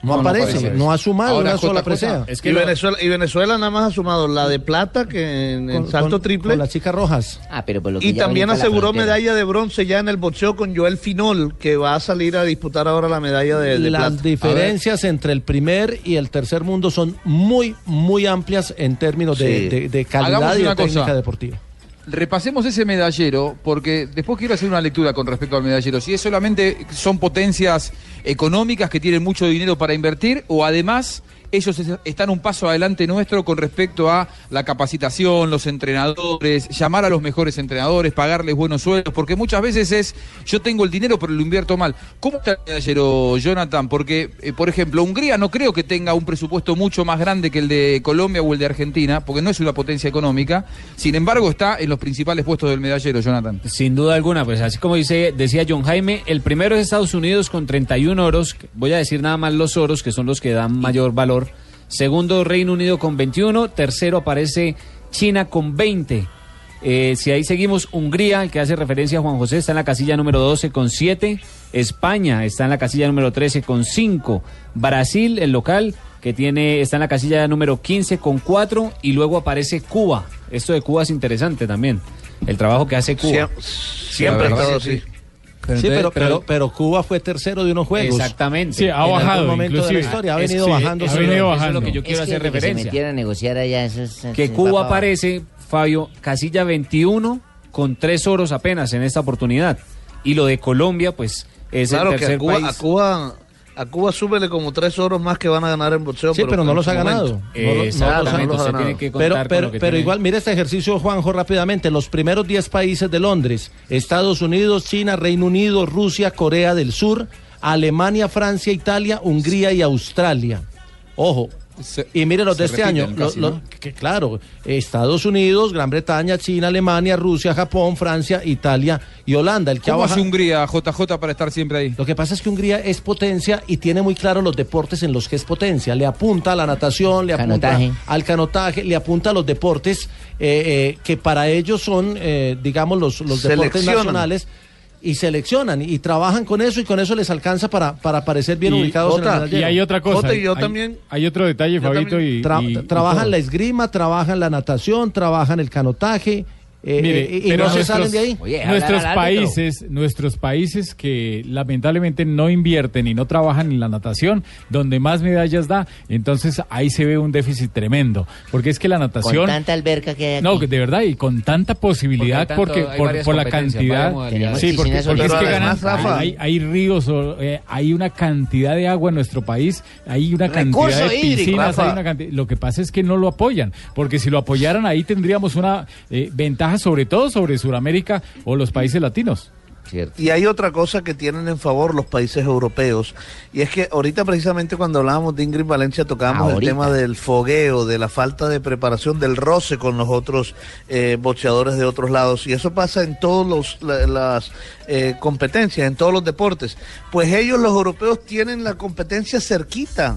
No, No, no aparece, no ha sumado Ahora, una sola presea. Es que y, Venezuela, y Venezuela nada más ha sumado la de plata que en, en Con- salto con- triple. con las chicas rojas. Ah, pero por lo que Y también aseguró medalla de bronce ya en el boxeo con Joel Finol, que va a salir a disputar ahora la medalla de, de Las plata. diferencias entre el primer y el tercer mundo son muy, muy amplias en términos de, Sí. de- de calidad Hagamos y de técnica cosa. deportiva. Repasemos ese medallero, porque después quiero hacer una lectura con respecto al medallero. Si es solamente son potencias económicas que tienen mucho dinero para invertir, o además ellos es- están un paso adelante nuestro con respecto a la capacitación, los entrenadores, llamar a los mejores entrenadores, pagarles buenos sueldos, porque muchas veces es, yo tengo el dinero pero lo invierto mal. ¿Cómo está el medallero, Jonathan? Porque, eh, por ejemplo, Hungría no creo que tenga un presupuesto mucho más grande que el de Colombia o el de Argentina, porque no es una potencia económica. Sin embargo, está en los principales puestos del medallero, Jonathan. Sin duda alguna, pues así como dice, decía John Jaime, el primero es Estados Unidos con 31 oros, voy a decir nada más los oros, que son los que dan mayor valor. Segundo, Reino Unido con 21. Tercero aparece China con 20. Eh, si ahí seguimos, Hungría, el que hace referencia a Juan José, está en la casilla número 12 con 7. España está en la casilla número 13 con 5. Brasil, el local, que tiene, está en la casilla número 15 con 4. Y luego aparece Cuba. Esto de Cuba es interesante también. El trabajo que hace Cuba. Siem- siempre ha La que sí. Pero, pero, pero Cuba fue tercero de unos juegos. Exactamente. Sí, ha En algún bajado, momento de la inclusive. historia ha Es- venido sí, bajando. ha venido Eso es bajando. lo que yo quiero es que hacer que se referencia. metiera a negociar allá, eso es- que Cuba aparece, Fabio, casilla 21 con tres oros apenas en esta oportunidad. Y lo de Colombia, pues, es Claro el que tercer a Cuba, país. a Cuba, a Cuba súbele como tres oros más que van a ganar en boxeo. Sí, pero no en los su ha ganado. momento. No lo- no los ha- Exactamente, no los ha usted ganado. tiene que contar Pero, con pero, lo que pero tiene. igual, mire este ejercicio, Juanjo, rápidamente. Los primeros 10 países de Londres, Estados Unidos, China, Reino Unido, Rusia, Corea del Sur, Alemania, Francia, Italia, Hungría y Australia. Ojo, y mire los de este año. casi, lo- ¿no? que, claro, Estados Unidos, Gran Bretaña, China, Alemania, Rusia, Japón, Francia, Italia y Holanda. El que ¿Cómo hace Hungría, JJ, para estar siempre ahí? Lo que pasa es que Hungría es potencia y tiene muy claro los deportes en los que es potencia. Le apunta a la natación, le apunta Canotaje. al canotaje, le apunta a los deportes eh, eh, que para ellos son, eh, digamos, los, los deportes nacionales. Y seleccionan y trabajan con eso y con eso les alcanza para, para parecer bien Y ubicados en el medallero. y hay otra cosa. hay, hay otro detalle, Fabito. Y, Tra- y- y trabajan la esgrima, trabajan la natación, trabajan el canotaje. Eh, Mire, eh, y pero no se nuestros, salen de ahí. nuestros países, nuestros países que lamentablemente no invierten y no trabajan en la natación, donde más medallas da, entonces ahí se ve un déficit tremendo, porque es que la natación Con tanta alberca que hay aquí. no, de verdad, y con tanta posibilidad, Porque tanto- por, la cantidad. Sí, porque, es que ganan, hay, hay ríos, o, eh, hay una cantidad de agua en nuestro país, hay una Recurso cantidad de hídrico, piscinas, Rafa. hay una cantidad- lo que pasa es que no lo apoyan, porque si lo apoyaran ahí tendríamos una eh, ventaja sobre todo sobre Sudamérica o los países latinos. Y hay otra cosa que tienen en favor los países europeos, y es que ahorita precisamente cuando hablábamos de Ingrid Valencia tocábamos el tema del fogueo, de la falta de preparación, del roce con los otros eh, boxeadores de otros lados, y eso pasa en todas las eh, competencias, en todos los deportes. Pues ellos, los europeos, tienen la competencia cerquita.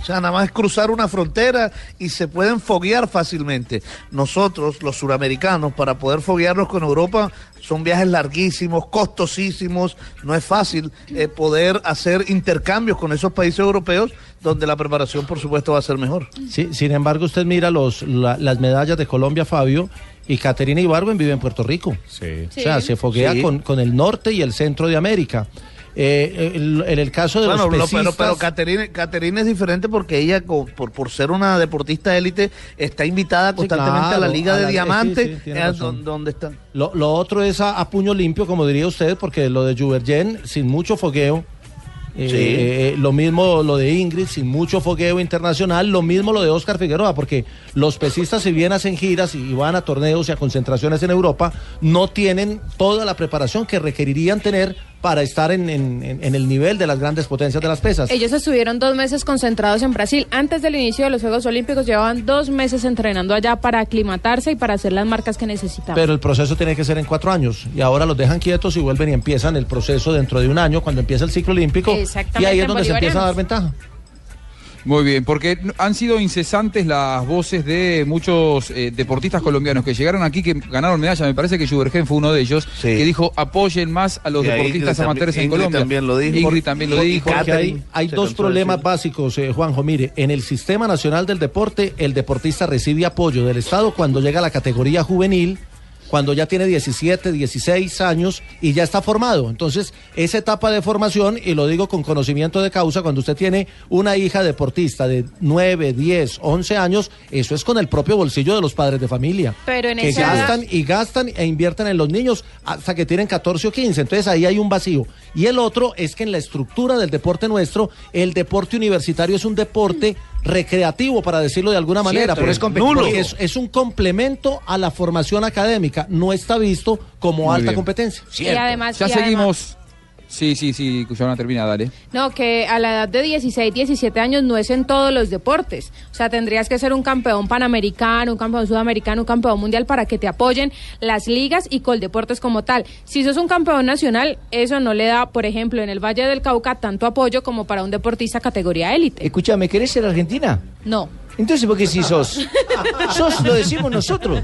O sea, nada más es cruzar una frontera y se pueden foguear fácilmente. Nosotros, los suramericanos, para poder foguearnos con Europa, son viajes larguísimos, costosísimos. No es fácil eh, poder hacer intercambios con esos países europeos donde la preparación, por supuesto, va a ser mejor. Sí, sin embargo, usted mira los, la- las medallas de Colombia, Fabio, y Caterina Ibargüen vive en Puerto Rico. O sea, Sí. se foguea Sí. con, con el norte y el centro de América. Eh, el- en el caso de Bueno, los lo- pesistas... pero, pero Caterina, Caterina es diferente porque ella, por, por ser una deportista élite, está invitada constantemente a la Liga a de la- sí, sí, eh, donde está. Lo, lo otro es a, a puño limpio, como diría usted, porque lo de Juvergen, sin mucho fogueo. Eh, Sí. eh, lo mismo lo de Ingrid, sin mucho fogueo internacional. Lo mismo lo de Oscar Figueroa, porque los pesistas, si bien hacen giras y van a torneos y a concentraciones en Europa, no tienen toda la preparación que requerirían tener para estar en, en- en- en el nivel de las grandes potencias de las pesas. Ellos estuvieron dos meses concentrados en Brasil. Antes del inicio de los Juegos Olímpicos llevaban dos meses entrenando allá para aclimatarse y para hacer las marcas que necesitaban. Pero el proceso tiene que ser en cuatro años. Y ahora los dejan quietos y vuelven y empiezan el proceso dentro de un año, cuando empieza el ciclo olímpico. Exactamente, Y ahí es donde se empieza a dar ventaja. Muy bien, porque han sido incesantes las voces de muchos eh, deportistas colombianos que llegaron aquí, que ganaron medallas. Me parece que Jubergen fue uno de ellos, que dijo apoyen más a los deportistas Ingrid amateurs en Colombia. También lo dijo. Ingrid también lo dijo. Porque hay, hay dos problemas básicos, eh, Juanjo. Mire, en el Sistema Nacional del Deporte, el deportista recibe apoyo del Estado cuando llega a la categoría juvenil, cuando ya tiene 17, 16 años y ya está formado. Entonces, esa etapa de formación, y lo digo con conocimiento de causa, cuando usted tiene una hija deportista de 9, 10, 11 años, eso es con el propio bolsillo de los padres de familia. Pero en que esa edad- gastan y gastan e invierten en los niños hasta que tienen 14 o 15. Entonces ahí hay un vacío. Y el otro es que en la estructura del deporte nuestro, el deporte universitario es un deporte recreativo, para decirlo de alguna manera. Cierto, porque es competitivo. porque es, es un complemento a la formación académica. No está visto como Muy alta bien. competencia. Y además- ya y además- seguimos. Sí, sí, sí, Cuyabona termina, dale. No, que a la edad de 16, 17 años no es en todos los deportes. O sea, tendrías que ser un campeón panamericano, un campeón sudamericano, un campeón mundial para que te apoyen las ligas y Coldeportes como tal. Si sos un campeón nacional, eso no le da, por ejemplo, en el Valle del Cauca tanto apoyo como para un deportista categoría élite. Escúchame, ¿querés ser argentina? No. Entonces, ¿por qué si sos? [LAUGHS] sos lo decimos nosotros.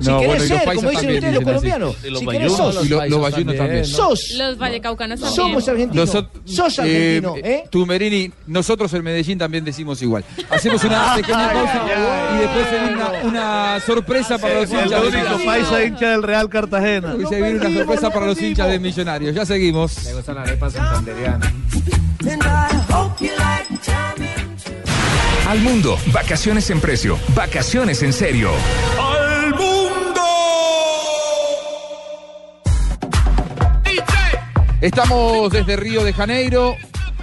Si No, querés bueno, y ser, como dicen ustedes los colombianos. Y los si querés sos. Y lo- los bayunos también. Sos. Los vallecaucanos también. Somos argentinos. Nosot- sos eh, argentino, ¿eh? Tú, Merini, nosotros en Medellín también decimos igual. Hacemos una [LAUGHS] pequeña pausa y después se viene una, una sorpresa para los El hinchas. de único paisa hincha del Real Cartagena. Hoy se viene una sorpresa para los hinchas de Millonarios. Ya seguimos. Al mundo, vacaciones en precio, vacaciones en serio. ¡Al mundo! Estamos desde Río de Janeiro,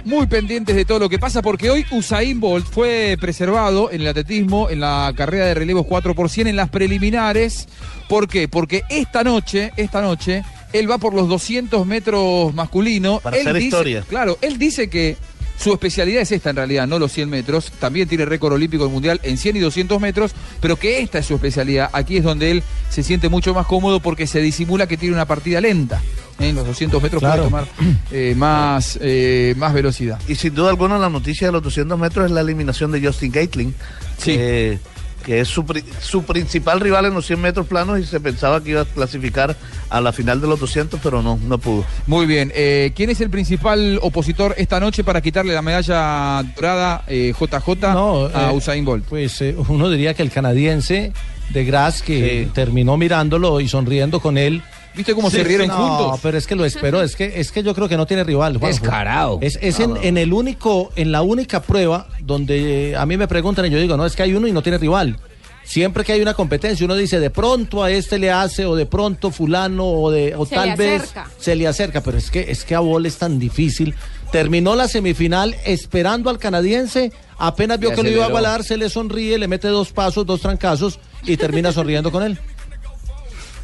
muy pendientes de todo lo que pasa, porque hoy Usain Bolt fue preservado en el atletismo, en la carrera de relevos 4 por 100, en las preliminares. ¿Por qué? Porque esta noche, esta noche, él va por los 200 metros masculino. Para Él hacer dice- historia. Claro, él dice que Su especialidad es esta en realidad, no los 100 metros. También tiene récord olímpico mundial en 100 y 200 metros, pero que esta es su especialidad. Aquí es donde él se siente mucho más cómodo porque se disimula que tiene una partida lenta. En los 200 metros Claro. puede tomar eh, más, eh, más velocidad. Y sin duda alguna la noticia de los 200 metros es la eliminación de Justin Gatlin, que, que es su, su principal rival en los 100 metros planos y se pensaba que iba a clasificar a la final de los 200, pero no, no pudo. Muy bien. eh, ¿Quién es el principal opositor esta noche para quitarle la medalla dorada eh, JJ a eh, Usain Bolt? Pues eh, uno diría que el canadiense de Gras que terminó mirándolo y sonriendo con él. ¿Viste cómo se rieron no, juntos? pero es que lo espero, es que es que yo creo que no tiene rival. Juanjo. Descarado. Es, es en, en el único, en la única prueba donde eh, a mí me preguntan y yo digo, no, es que hay uno y no tiene rival. Siempre que hay una competencia, uno dice, de pronto a este le hace, o de pronto fulano, o de, o Se tal vez se le acerca, pero es que, es que a Bol es tan difícil. Terminó la semifinal esperando al canadiense, apenas vio que lo iba a igualar, se le sonríe, le mete dos pasos, dos trancazos y termina sonriendo con él.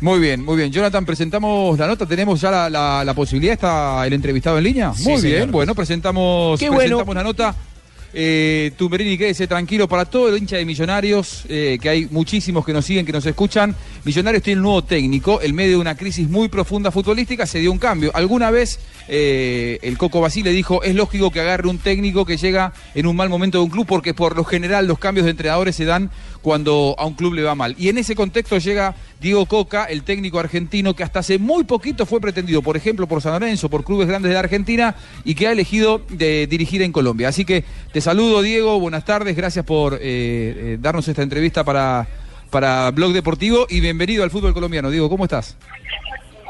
Muy bien, muy bien. Jonathan, presentamos la nota. ¿Tenemos ya la, la- la posibilidad? ¿Está el entrevistado en línea? Sí, muy bien, bueno, presentamos, Qué bueno. presentamos la nota. Eh, Tumberini, quédese tranquilo para todo el hincha de Millonarios, eh, que hay muchísimos que nos siguen, que nos escuchan. Millonarios tiene un nuevo técnico, en medio de una crisis muy profunda futbolística, se dio un cambio. Alguna vez eh, el Coco Basile dijo, es lógico que agarre un técnico que llega en un mal momento de un club, porque por lo general los cambios de entrenadores se dan cuando a un club le va mal. Y en ese contexto llega Diego Coca, el técnico argentino que hasta hace muy poquito fue pretendido, por ejemplo, por San Lorenzo, por clubes grandes de Argentina y que ha elegido de dirigir en Colombia. Así que te saludo, Diego, buenas tardes, gracias por eh, eh, darnos esta entrevista para, para Blog Deportivo y bienvenido al fútbol colombiano. Diego, ¿cómo estás?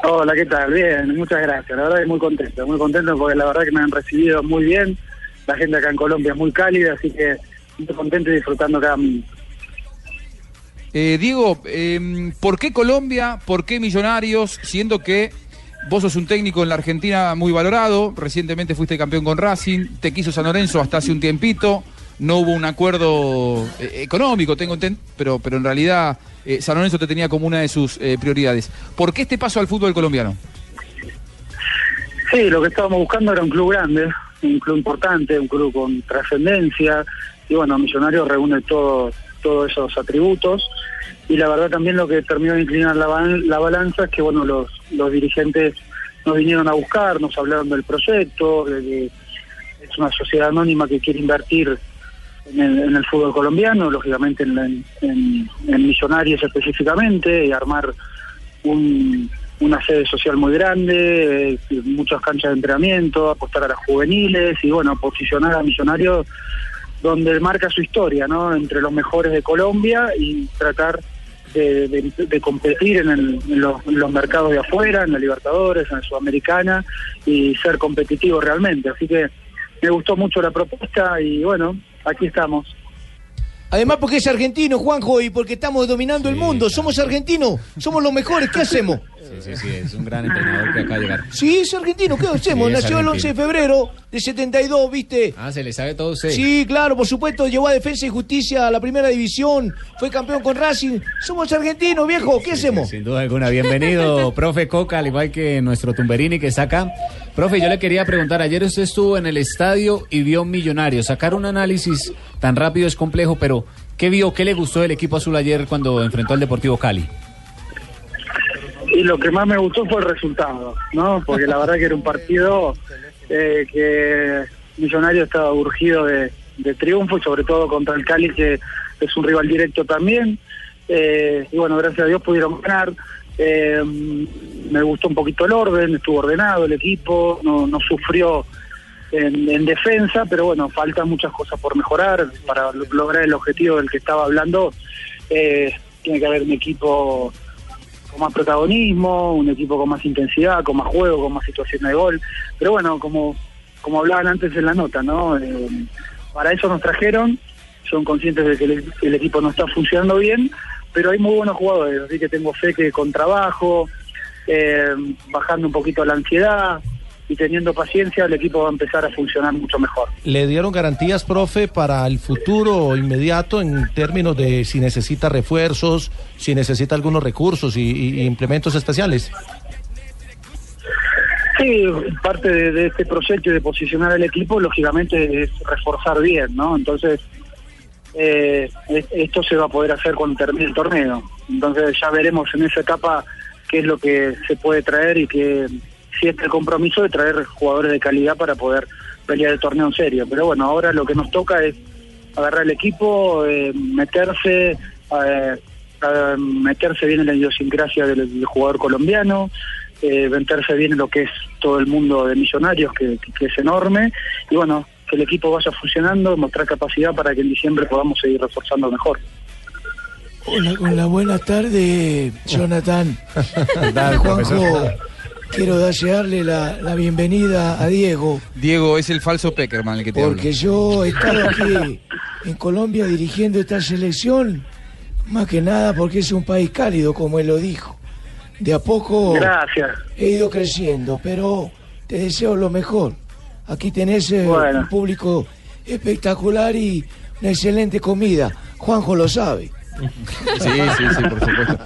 Hola, ¿qué tal? Bien, muchas gracias. La verdad que muy contento, muy contento porque la verdad que me han recibido muy bien. La gente acá en Colombia es muy cálida, así que muy contento y disfrutando cada minuto. Eh, Diego, eh, ¿por qué Colombia? ¿Por qué Millonarios? Siendo que vos sos un técnico en la Argentina muy valorado, recientemente fuiste campeón con Racing, te quiso San Lorenzo hasta hace un tiempito, no hubo un acuerdo eh, económico, tengo pero, pero en realidad eh, San Lorenzo te tenía como una de sus eh, prioridades. ¿Por qué este paso al fútbol colombiano? Sí, lo que estábamos buscando era un club grande, un club importante, un club con trascendencia. Y bueno, Millonarios reúne todo- todos esos atributos. Y la verdad también lo que terminó de inclinar la, balanza es que bueno los, los dirigentes nos vinieron a buscar, nos hablaron del proyecto, de que es una sociedad anónima que quiere invertir en el, en el fútbol colombiano, lógicamente en- en Millonarios específicamente, y armar un- una sede social muy grande, eh, muchas canchas de entrenamiento, apostar a las juveniles y bueno, posicionar a Millonarios donde marca su historia, ¿no? Entre los mejores de Colombia y tratar de, de- de competir en, el- en los, en los mercados de afuera, en la Libertadores, en la Sudamericana y ser competitivo realmente. Así que me gustó mucho la propuesta y bueno, aquí estamos. Además porque es argentino, Juanjo, y porque estamos dominando el mundo. Somos argentinos, somos los mejores. ¿Qué hacemos? Sí, sí, sí, es un gran entrenador que acaba de llegar. Sí, es argentino. ¿Qué hacemos? Sí, Nació el 11 de febrero de 72, ¿viste? Ah, se le sabe todo usted. Sí, claro, por supuesto, llevó a Defensa y Justicia a la primera división, fue campeón con Racing. Somos argentinos, viejo, ¿qué hacemos? Sin duda alguna. Bienvenido, [LAUGHS] profe Coca, al igual que nuestro Tumberini que está acá. Profe, yo le quería preguntar, ayer usted estuvo en el estadio y vio Millonarios. Sacar un análisis tan rápido es complejo, pero ¿qué vio, qué le gustó del equipo azul ayer cuando enfrentó al Deportivo Cali? Y lo que más me gustó fue el resultado, ¿no? Porque la verdad que era un partido eh, que Millonario estaba urgido de, de triunfo sobre todo contra el Cali que es un rival directo también. Eh, y bueno, gracias a Dios pudieron ganar. Eh, me gustó un poquito el orden, estuvo ordenado el equipo, no, sufrió en, en defensa, pero bueno, faltan muchas cosas por mejorar para lo- lograr el objetivo del que estaba hablando. eh, tiene que haber un equipo con más protagonismo, un equipo con más intensidad, con más juego, con más situaciones de gol. Pero bueno, como, como hablaban antes en la nota, ¿no? Eh, para eso nos trajeron, son conscientes de que el, el equipo no está funcionando bien, pero hay muy buenos jugadores, así que tengo fe que con trabajo, eh, bajando un poquito la ansiedad y teniendo paciencia, el equipo va a empezar a funcionar mucho mejor. ¿Le dieron garantías, profe, para el futuro inmediato en términos de si necesita refuerzos, si necesita algunos recursos y, y implementos especiales? Sí, parte de, de este proyecto y de posicionar el equipo, lógicamente, es reforzar bien, ¿no? Entonces, eh, es- esto se va a poder hacer cuando termine el torneo. Entonces, ya veremos en esa etapa qué es lo que se puede traer y que si es el compromiso de traer jugadores de calidad para poder pelear el torneo en serio. Pero bueno, ahora lo que nos toca es agarrar el equipo, eh, meterse, eh, a meterse bien en la idiosincrasia del, del jugador colombiano, eh, meterse bien en lo que es todo el mundo de millonarios, que, que- que es enorme, y bueno, que el equipo vaya funcionando, mostrar capacidad para que en diciembre podamos seguir reforzando mejor. Hola, con la buena tarde, Jonathan. [LAUGHS] Juanjo? Quiero desearle la, la bienvenida a Diego, Diego es el falso Peckerman el que te porque yo he estado aquí en Colombia dirigiendo esta selección, más que nada porque es un país cálido, como él lo dijo. De a poco Gracias. he ido creciendo, pero te deseo lo mejor. Aquí tenés eh, Bueno. un público espectacular y una excelente comida. Juanjo lo sabe. Sí, sí, sí, por supuesto.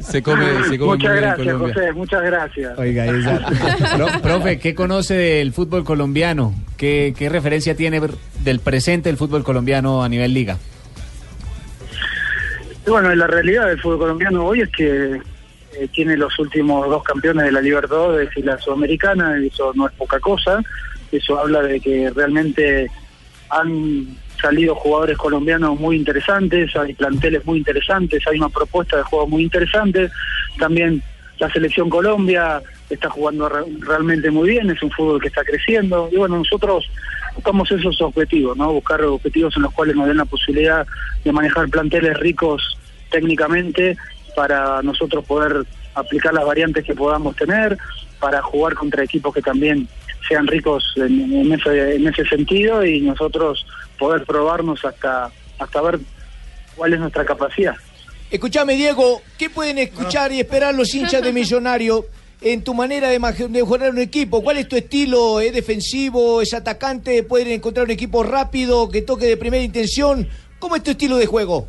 Se come, se come muy muchas bien en gracias, Colombia. José, muchas gracias. Oiga, esa- Pro- profe, ¿qué conoce del fútbol colombiano? ¿Qué, ¿Qué referencia tiene del presente del fútbol colombiano a nivel liga? Bueno, la realidad del fútbol colombiano hoy es que eh, tiene los últimos dos campeones de la Libertadores y la Sudamericana, y eso no es poca cosa. Eso habla de que realmente han salido jugadores colombianos muy interesantes, hay planteles muy interesantes, hay una propuesta de juego muy interesante. También la selección Colombia está jugando re- realmente muy bien, es un fútbol que está creciendo. Y bueno, nosotros buscamos esos objetivos, ¿no? Buscar objetivos en los cuales nos den la posibilidad de manejar planteles ricos técnicamente para nosotros poder aplicar las variantes que podamos tener, para jugar contra equipos que también sean ricos en, en ese, en ese sentido y nosotros poder probarnos hasta, hasta ver cuál es nuestra capacidad. Escúchame, Diego, ¿qué pueden escuchar y esperar los hinchas de [LAUGHS] Millonario en tu manera de, de jugar un equipo? ¿Cuál es tu estilo? ¿Es defensivo? ¿Es atacante? ¿Pueden encontrar un equipo rápido que toque de primera intención? ¿Cómo es tu estilo de juego?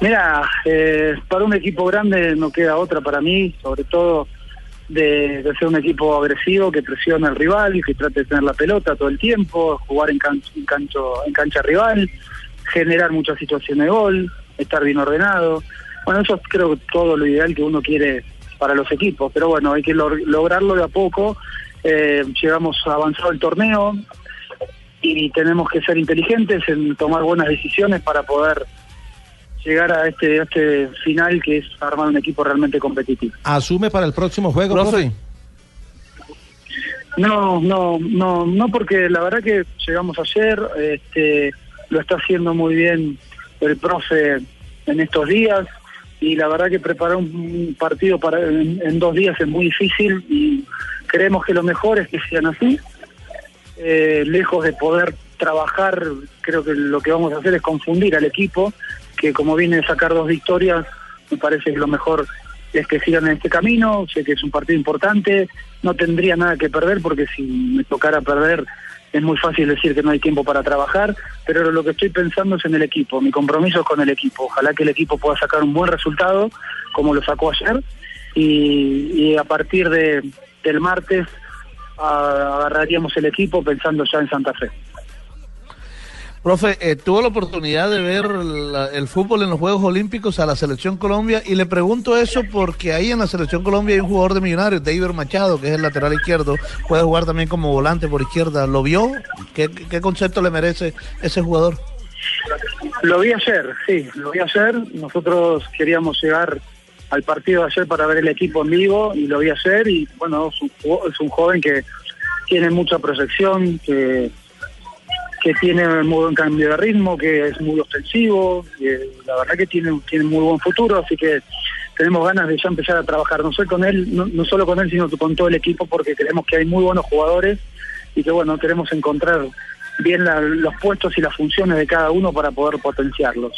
Mira, eh, para un equipo grande no queda otra para mí, sobre todo de, ser un equipo agresivo que presione al rival, que trate de tener la pelota todo el tiempo, jugar en, can- en cancho, en cancha rival, generar muchas situaciones de gol, estar bien ordenado. Bueno, eso es creo todo lo ideal que uno quiere para los equipos, pero bueno, hay que lograrlo de a poco. Eh, llegamos avanzado el torneo y tenemos que ser inteligentes en tomar buenas decisiones para poder llegar a este, a este final que es armar un equipo realmente competitivo. ¿Asume para el próximo juego, profe? No, no, no, no porque la verdad que llegamos ayer, este, lo está haciendo muy bien el profe en estos días y la verdad que preparar un partido para en, en dos días es muy difícil y creemos que lo mejor es que sean así. Eh, lejos de poder trabajar, creo que lo que vamos a hacer es confundir al equipo, que como viene de sacar dos victorias, me parece que lo mejor es que sigan en este camino, sé que es un partido importante, no tendría nada que perder porque si me tocara perder es muy fácil decir que no hay tiempo para trabajar, pero lo que estoy pensando es en el equipo, mi compromiso es con el equipo, ojalá que el equipo pueda sacar un buen resultado como lo sacó ayer y, y a partir de, del martes agarraríamos el equipo pensando ya en Santa Fe. Profe, eh, tuvo la oportunidad de ver la- el fútbol en los Juegos Olímpicos a la Selección Colombia y le pregunto eso porque ahí en la Selección Colombia hay un jugador de Millonarios, David Machado, que es el lateral izquierdo, puede jugar también como volante por izquierda. ¿Lo vio? ¿Qué, qué concepto le merece ese jugador? Lo vi ayer, sí, lo vi ayer. Nosotros queríamos llegar al partido de ayer para ver el equipo en vivo y lo vi ayer y bueno, es un, es un joven que tiene mucha proyección, que, que tiene muy buen cambio de ritmo, que es muy ofensivo, que la verdad que tiene, tiene muy buen futuro, así que tenemos ganas de ya empezar a trabajar, no solo con él, no, no solo con él, sino con todo el equipo, porque creemos que hay muy buenos jugadores y que bueno, queremos encontrar bien la- los puestos y las funciones de cada uno para poder potenciarlos.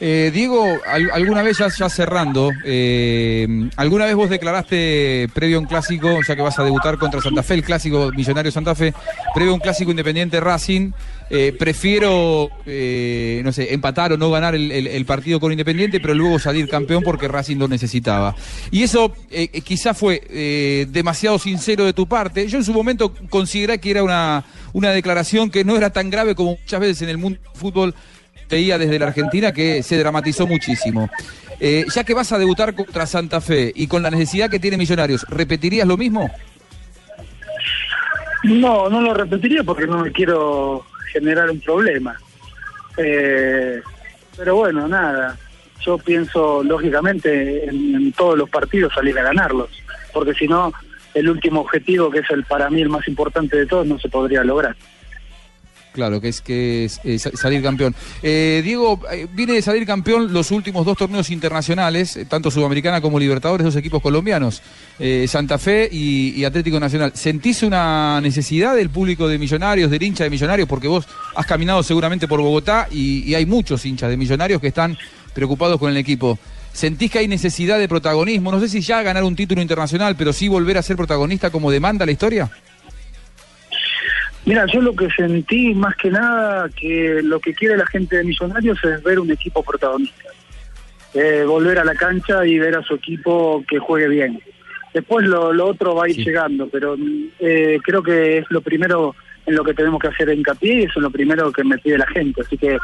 Eh, Diego, al- alguna vez ya, cerrando, eh, ¿alguna vez vos declaraste previo a un clásico, ya que vas a debutar contra Santa Fe, el clásico Millonario Santa Fe, previo a un clásico Independiente Racing, eh, prefiero, eh, no sé, empatar o no ganar el, partido con Independiente, pero luego salir campeón porque Racing lo necesitaba? Y eso quizá fue demasiado sincero de tu parte. Yo en su momento consideré que era una, una declaración que no era tan grave como muchas veces en el mundo del fútbol veía desde la Argentina que se dramatizó muchísimo. Eh, ya que vas a debutar contra Santa Fe y con la necesidad que tiene Millonarios, ¿repetirías lo mismo? No, no lo repetiría porque no me quiero generar un problema. Eh, pero bueno, nada. Yo pienso, lógicamente, en, en todos los partidos salir a ganarlos. Porque si no, el último objetivo, que es el para mí el más importante de todos, no se podría lograr. Claro, que es que es, sa- salir campeón. Eh, Diego, eh, viene de salir campeón los últimos dos torneos internacionales, eh, tanto Sudamericana como Libertadores, dos equipos colombianos, eh, Santa Fe y, y Atlético Nacional. ¿Sentís una necesidad del público de Millonarios, del hincha de Millonarios? Porque vos has caminado seguramente por Bogotá y, y hay muchos hinchas de Millonarios que están preocupados con el equipo. ¿Sentís que hay necesidad de protagonismo? No sé si ya ganar un título internacional, pero sí volver a ser protagonista como demanda la historia. Mira, yo lo que sentí más que nada que lo que quiere la gente de Millonarios es ver un equipo protagonista. Eh, volver a la cancha y ver a su equipo que juegue bien. Después lo, lo otro va a ir llegando, pero eh, creo que es lo primero en lo que tenemos que hacer hincapié y eso es lo primero que me pide la gente. Así que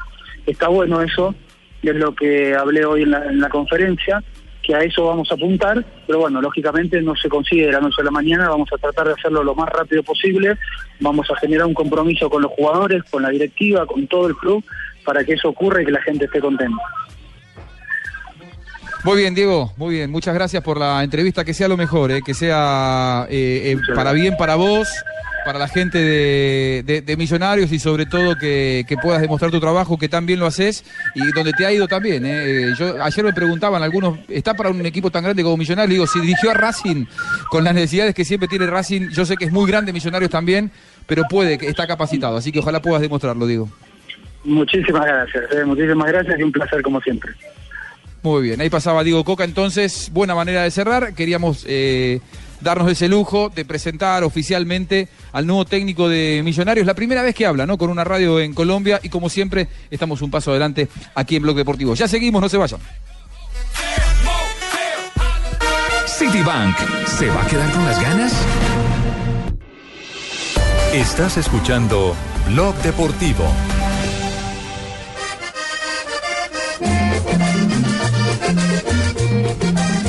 está bueno eso, y es lo que hablé hoy en la, en la conferencia, que a eso vamos a apuntar, pero bueno, lógicamente no se consigue de la noche a la mañana, vamos a tratar de hacerlo lo más rápido posible, vamos a generar un compromiso con los jugadores, con la directiva, con todo el club, para que eso ocurra y que la gente esté contenta. Muy bien, Diego, muy bien. Muchas gracias por la entrevista. Que sea lo mejor, eh, que sea eh, eh, para bien para vos, para la gente de, de- de Millonarios y sobre todo que, que puedas demostrar tu trabajo, que tan bien lo haces y donde te ha ido también. eh. Eh, Yo, ayer me preguntaban algunos, ¿está para un equipo tan grande como Millonarios? Digo, si dirigió a Racing con las necesidades que siempre tiene Racing, yo sé que es muy grande Millonarios también, pero puede, que está capacitado. Así que ojalá puedas demostrarlo, Diego. Muchísimas gracias, eh, muchísimas gracias y un placer como siempre. Muy bien, ahí pasaba Diego Coca, entonces, buena manera de cerrar. Queríamos eh, darnos ese lujo de presentar oficialmente al nuevo técnico de Millonarios. La primera vez que habla, ¿no? Con una radio en Colombia y como siempre, estamos un paso adelante aquí en Blog Deportivo. Ya seguimos, no se vayan. Citibank, ¿se va a quedar con las ganas? Estás escuchando Blog Deportivo.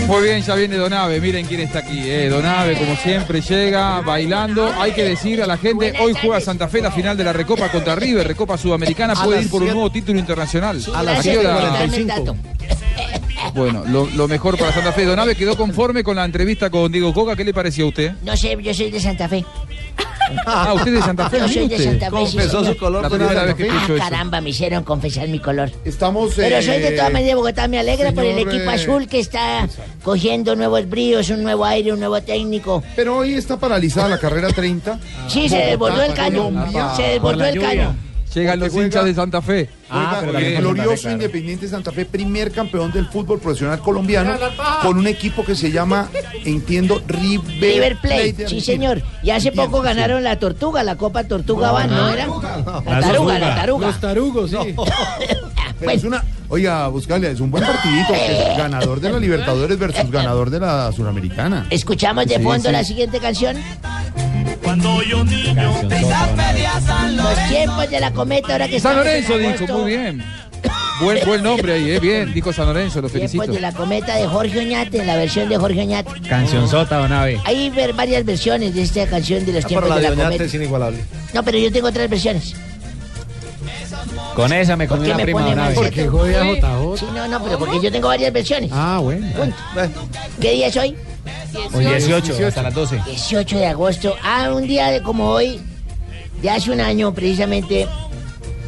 Muy bien, ya viene Donave, miren quién está aquí. Eh. Donave, como siempre, llega bailando. Hay que decir a la gente, hoy juega Santa Fe la final de la Recopa contra River, Recopa Sudamericana, A puede ir por un nuevo título internacional. A las qué hora? 7:45. Bueno, lo, lo mejor para Santa Fe. Donave quedó conforme con la entrevista con Diego Coca. ¿Qué le pareció a usted? No sé, yo soy de Santa Fe. Ah, usted es de Santa Fe. Yo soy de. Santa Fe. sí, señor. La primera vez que escucho Ah, eso. caramba, me hicieron confesar mi color. Estamos. Pero soy de eh, todas maneras de Bogotá, me alegra por el equipo azul que está cogiendo nuevos bríos, un nuevo aire, un nuevo técnico. Pero hoy está paralizada la carrera 30. Sí, se desbordó el caño. Se desbordó el caño. Llegan los hinchas de Santa Fe. Oiga, el glorioso Independiente Santa Fe, primer campeón del fútbol profesional colombiano, con un equipo que se llama, entiendo, River, River Plate, sí señor. Y hace Entiendo, poco sí. ganaron la Tortuga, la Copa Tortuga Van, ¿no era? La taruga, la taruga. Los tarugos, sí. Pero es una, oiga, Buscalia, es un buen partidito. ganador de la Libertadores versus ganador de la Suramericana. Escuchamos de Sí, fondo sí. la siguiente canción. Cuando yo niño. Los tiempos de la cometa, ahora que San Lorenzo en dijo, muy bien. Buen, buen nombre ahí, eh, bien, dijo San Lorenzo, lo felicito. Tiempos de la cometa de Jorge Oñate, en la versión de Jorge Oñate. Cancionzota, Donave. Hay ver- varias versiones de esta canción de los tiempos Pero la de de la Oñate cometa. es inigualable. No, pero yo tengo otras versiones. Con esa me ¿Por comí qué una me prima, mal? Porque jode a JJ. Sí, no, no, pero porque yo tengo varias versiones. Ah, bueno. ¿Qué día es hoy? Hoy 18, hasta las 12. 18 de agosto. Ah, un día de como hoy, de hace un año precisamente,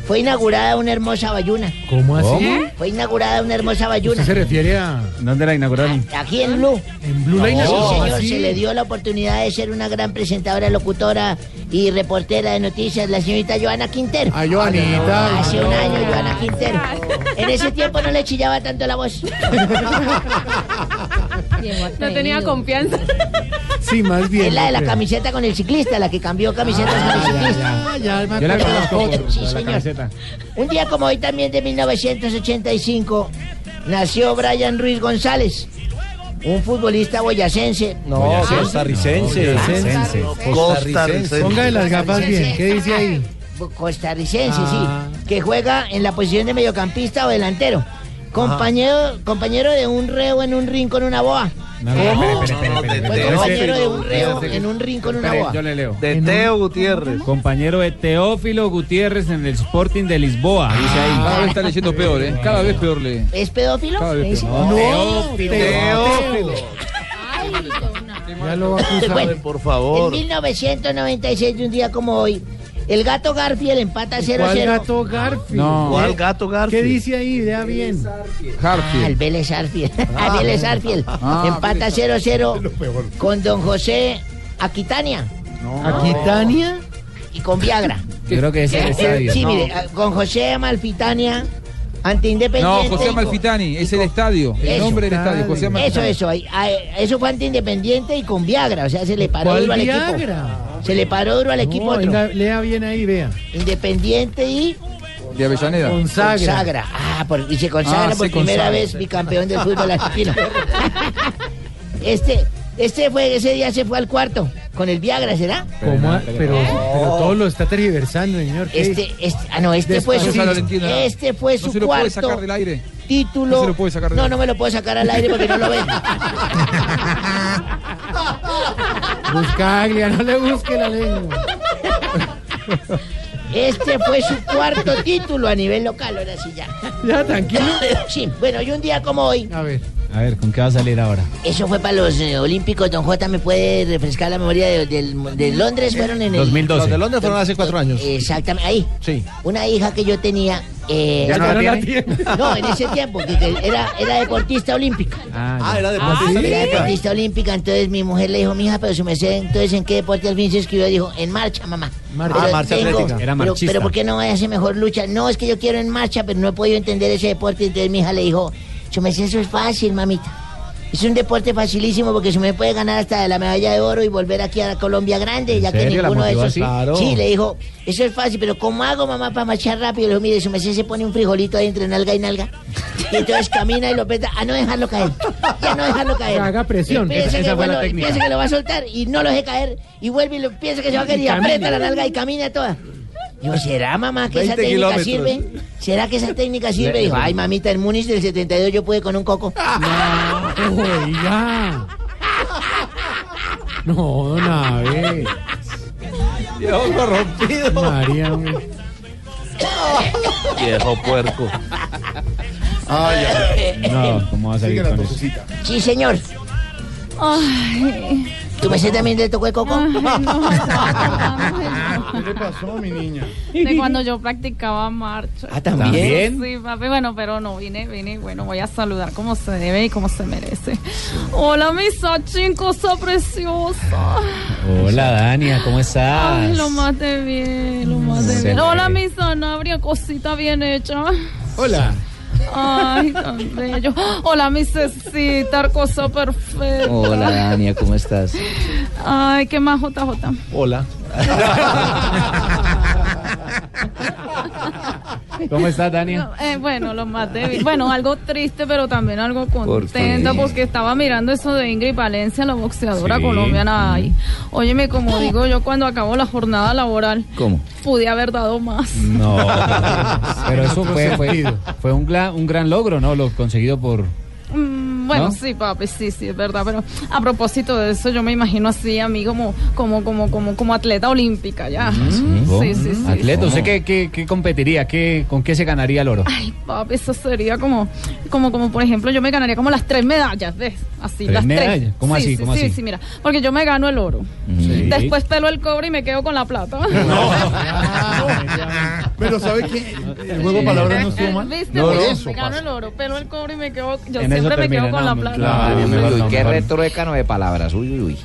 Fue inaugurada una hermosa bayuna. ¿Cómo así? Fue inaugurada una hermosa bayuna. ¿Usted se refiere a...? ¿Dónde la inauguraron? Aquí en Blue. ¿En Blue la Sí, inauguró? señor, ¿Así? se le dio la oportunidad de ser una gran presentadora, locutora y reportera de noticias, la señorita Joana Quintero. Ah, Joanita. Hace un año, Joana Quintero. En ese tiempo no le chillaba tanto la voz. [LAUGHS] No tenía confianza. Sí, más bien. Es la de la camiseta con el ciclista, la que cambió camisetas con el ciclista. Ya, ya, Yo la me conozco por Sí, por la señor. camiseta. Un día como hoy también de 1985 nació Brian Ruiz González, un futbolista boyacense. No, costarricense. Costarricense. Costarricense. Póngale las gafas bien. ¿Qué dice ahí? Costarricense, Ah. sí, que juega en la posición de mediocampista o delantero. Compañero, compañero de un reo en un ring con una boa. No, no, espere. compañero de un reo en un ring con una boa. Yo le leo. De Teo Gutiérrez. Compañero de Teófilo Gutiérrez en el Sporting de Lisboa, dice ahí. Cada vez está leyendo peor, ¿eh? Cada vez peor lee. ¿Es pedófilo? No, Teófilo. Teófilo. Ya lo va a acusar. Por En favor. 1996, de un día como hoy, el gato Garfield empata 0-0. ¿Cuál gato Garfield? No. ¿Cuál gato ¿Qué Garfield? dice ahí? Vea bien. Al Harfield. Vélez Arfield. [LAUGHS] Al Vélez Arfield. Ah, Empata 0-0 con Don José Aquitania ¿Aquitania? y con Viagra. Yo creo que es el [LAUGHS] estadio. Sí, mire, ah, con José Amalfitania ante Independiente. No, José Amalfitani, es el estadio. El Eso. nombre del estadio, José Eso, Amalfitani. eso, ah, eso fue ante Independiente y con Viagra, o sea, se le paró ¿Cuál duro al equipo. Se le paró duro al equipo No, otro. venga, lea bien ahí, vea. Independiente y De Avellaneda. Consagra. consagra. Ah, por- y se consagra Ah, por se primera consagra. vez bicampeón del fútbol argentino. [LAUGHS] este, este fue, ese día se fue al cuarto con el Viagra, ¿será? ¿Cómo Pero, pero todo lo está tergiversando, señor. Este, este, ah, no, este fue su, no este fue No su se lo puede cuarto sacar del aire. Título. No se lo puede sacar No, aire. no me lo puedo sacar al aire porque no lo ven. [LAUGHS] Buscaglia, no le busque la lengua. Este fue su cuarto título a nivel local, ahora sí ya. Ya, tranquilo. Sí, bueno, y un día como hoy, A ver. A ver, ¿con qué va a salir ahora? eso fue para los eh, Olímpicos, don J, ¿me puede refrescar la memoria de, del- de Londres? Fueron en el... 2012. Los de Londres fueron hace cuatro años. Exactamente, ahí. Sí. Una hija que yo tenía... eh, ¿Ya no la tiene? [LAUGHS] no, en ese tiempo, que, que era, era deportista olímpica. Ah, Ah, era de Era deportista olímpica, entonces mi mujer le dijo, mija, pero su merced, entonces ¿en qué deporte al fin se escribió? Dijo, en marcha, mamá. Marcha. Pero Ah, marcha atlética. Era pero, pero ¿por qué no hace mejor lucha? No, es que yo quiero en marcha, pero no he podido entender ese deporte. Entonces mi hija le dijo, su merced, eso es fácil, mamita. Es un deporte facilísimo porque se me puede ganar hasta la medalla de oro y volver aquí a Colombia grande, ya que ninguno de esos. Claro. Sí, le dijo, eso es fácil, pero ¿cómo hago, mamá, para marchar rápido? Le dijo, mire, su merced se pone un frijolito ahí entre nalga y nalga. Y entonces camina y lo peta a no dejarlo caer. Ya no dejarlo caer. Haga presión. Piensa, que, bueno, piensa lo va a soltar y no lo deje caer. Y vuelve y lo, piensa que se va a caer y, Y aprieta la nalga y camina toda. Digo, ¿será, mamá, que esa 20 técnica kilómetros. sirve? ¿Será que esa técnica sirve? Dijo, ay, mamita, en Múnich del 72 yo pude con un coco. Oiga. No, don Abe. Viejo corrompido. María. Viejo puerco. No, ¿cómo va a salir con eso? Sí, señor. Ay, ¿Tu merced también le tocó el coco? ay, no. [LAUGHS] ¿Qué le pasó, mi niña? De cuando yo practicaba marcha. Ah, ¿también? Sí, papi, bueno, pero no, vine, vine, bueno, voy a saludar como se debe y como se merece. Hola, mi Sachin, cosa preciosa. Hola, Dania, ¿cómo estás? Ay, lo más de bien, lo más de bien. Hola, mi Sanabria, cosita bien hecha. Hola. Ay, tan bello. Hola, mi Cecita, cosa perfecta. Hola, Dania, ¿cómo estás? Ay, qué más, JJ. Hola. [LAUGHS] ¿Cómo estás, Dania? Eh, bueno, lo más débil. Bueno, algo triste, pero también algo contenta, qué? porque estaba mirando eso de Ingrid Valencia, la boxeadora Sí. colombiana. Ay, óyeme, como digo yo, cuando acabo la jornada laboral, ¿Cómo? pude haber dado más. No, [LAUGHS] pero eso fue, fue, fue un, gla- un gran logro, ¿no? Lo conseguido por... Mm, bueno, ¿No? sí, papi, sí, sí, es verdad. Pero a propósito de eso, yo me imagino así a mí como, como, como, como, como atleta olímpica ya. Sí, sí, sí. Atleta, ¿usted qué, qué, qué competiría? ¿Qué, ¿Con qué se ganaría el oro? Ay, papi, eso sería como, como, como por ejemplo, yo me ganaría como las tres medallas, ¿ves? Así, ¿Tres las medallas? tres. ¿Cómo Sí, así? Sí, ¿Cómo sí, así? sí, mira, porque yo me gano el oro. Sí. Después pelo el cobre y me quedo con la plata. [LAUGHS] Pero ¿sabe qué? El juego de palabras no mal. ¿Viste? No, eso me gano pasa. el oro, pelo el cobre y me quedo, yo siempre me quedo con no, la plata. claro, Uy, mejor uy, no, qué retruécano de palabras. Uy, uy, uy.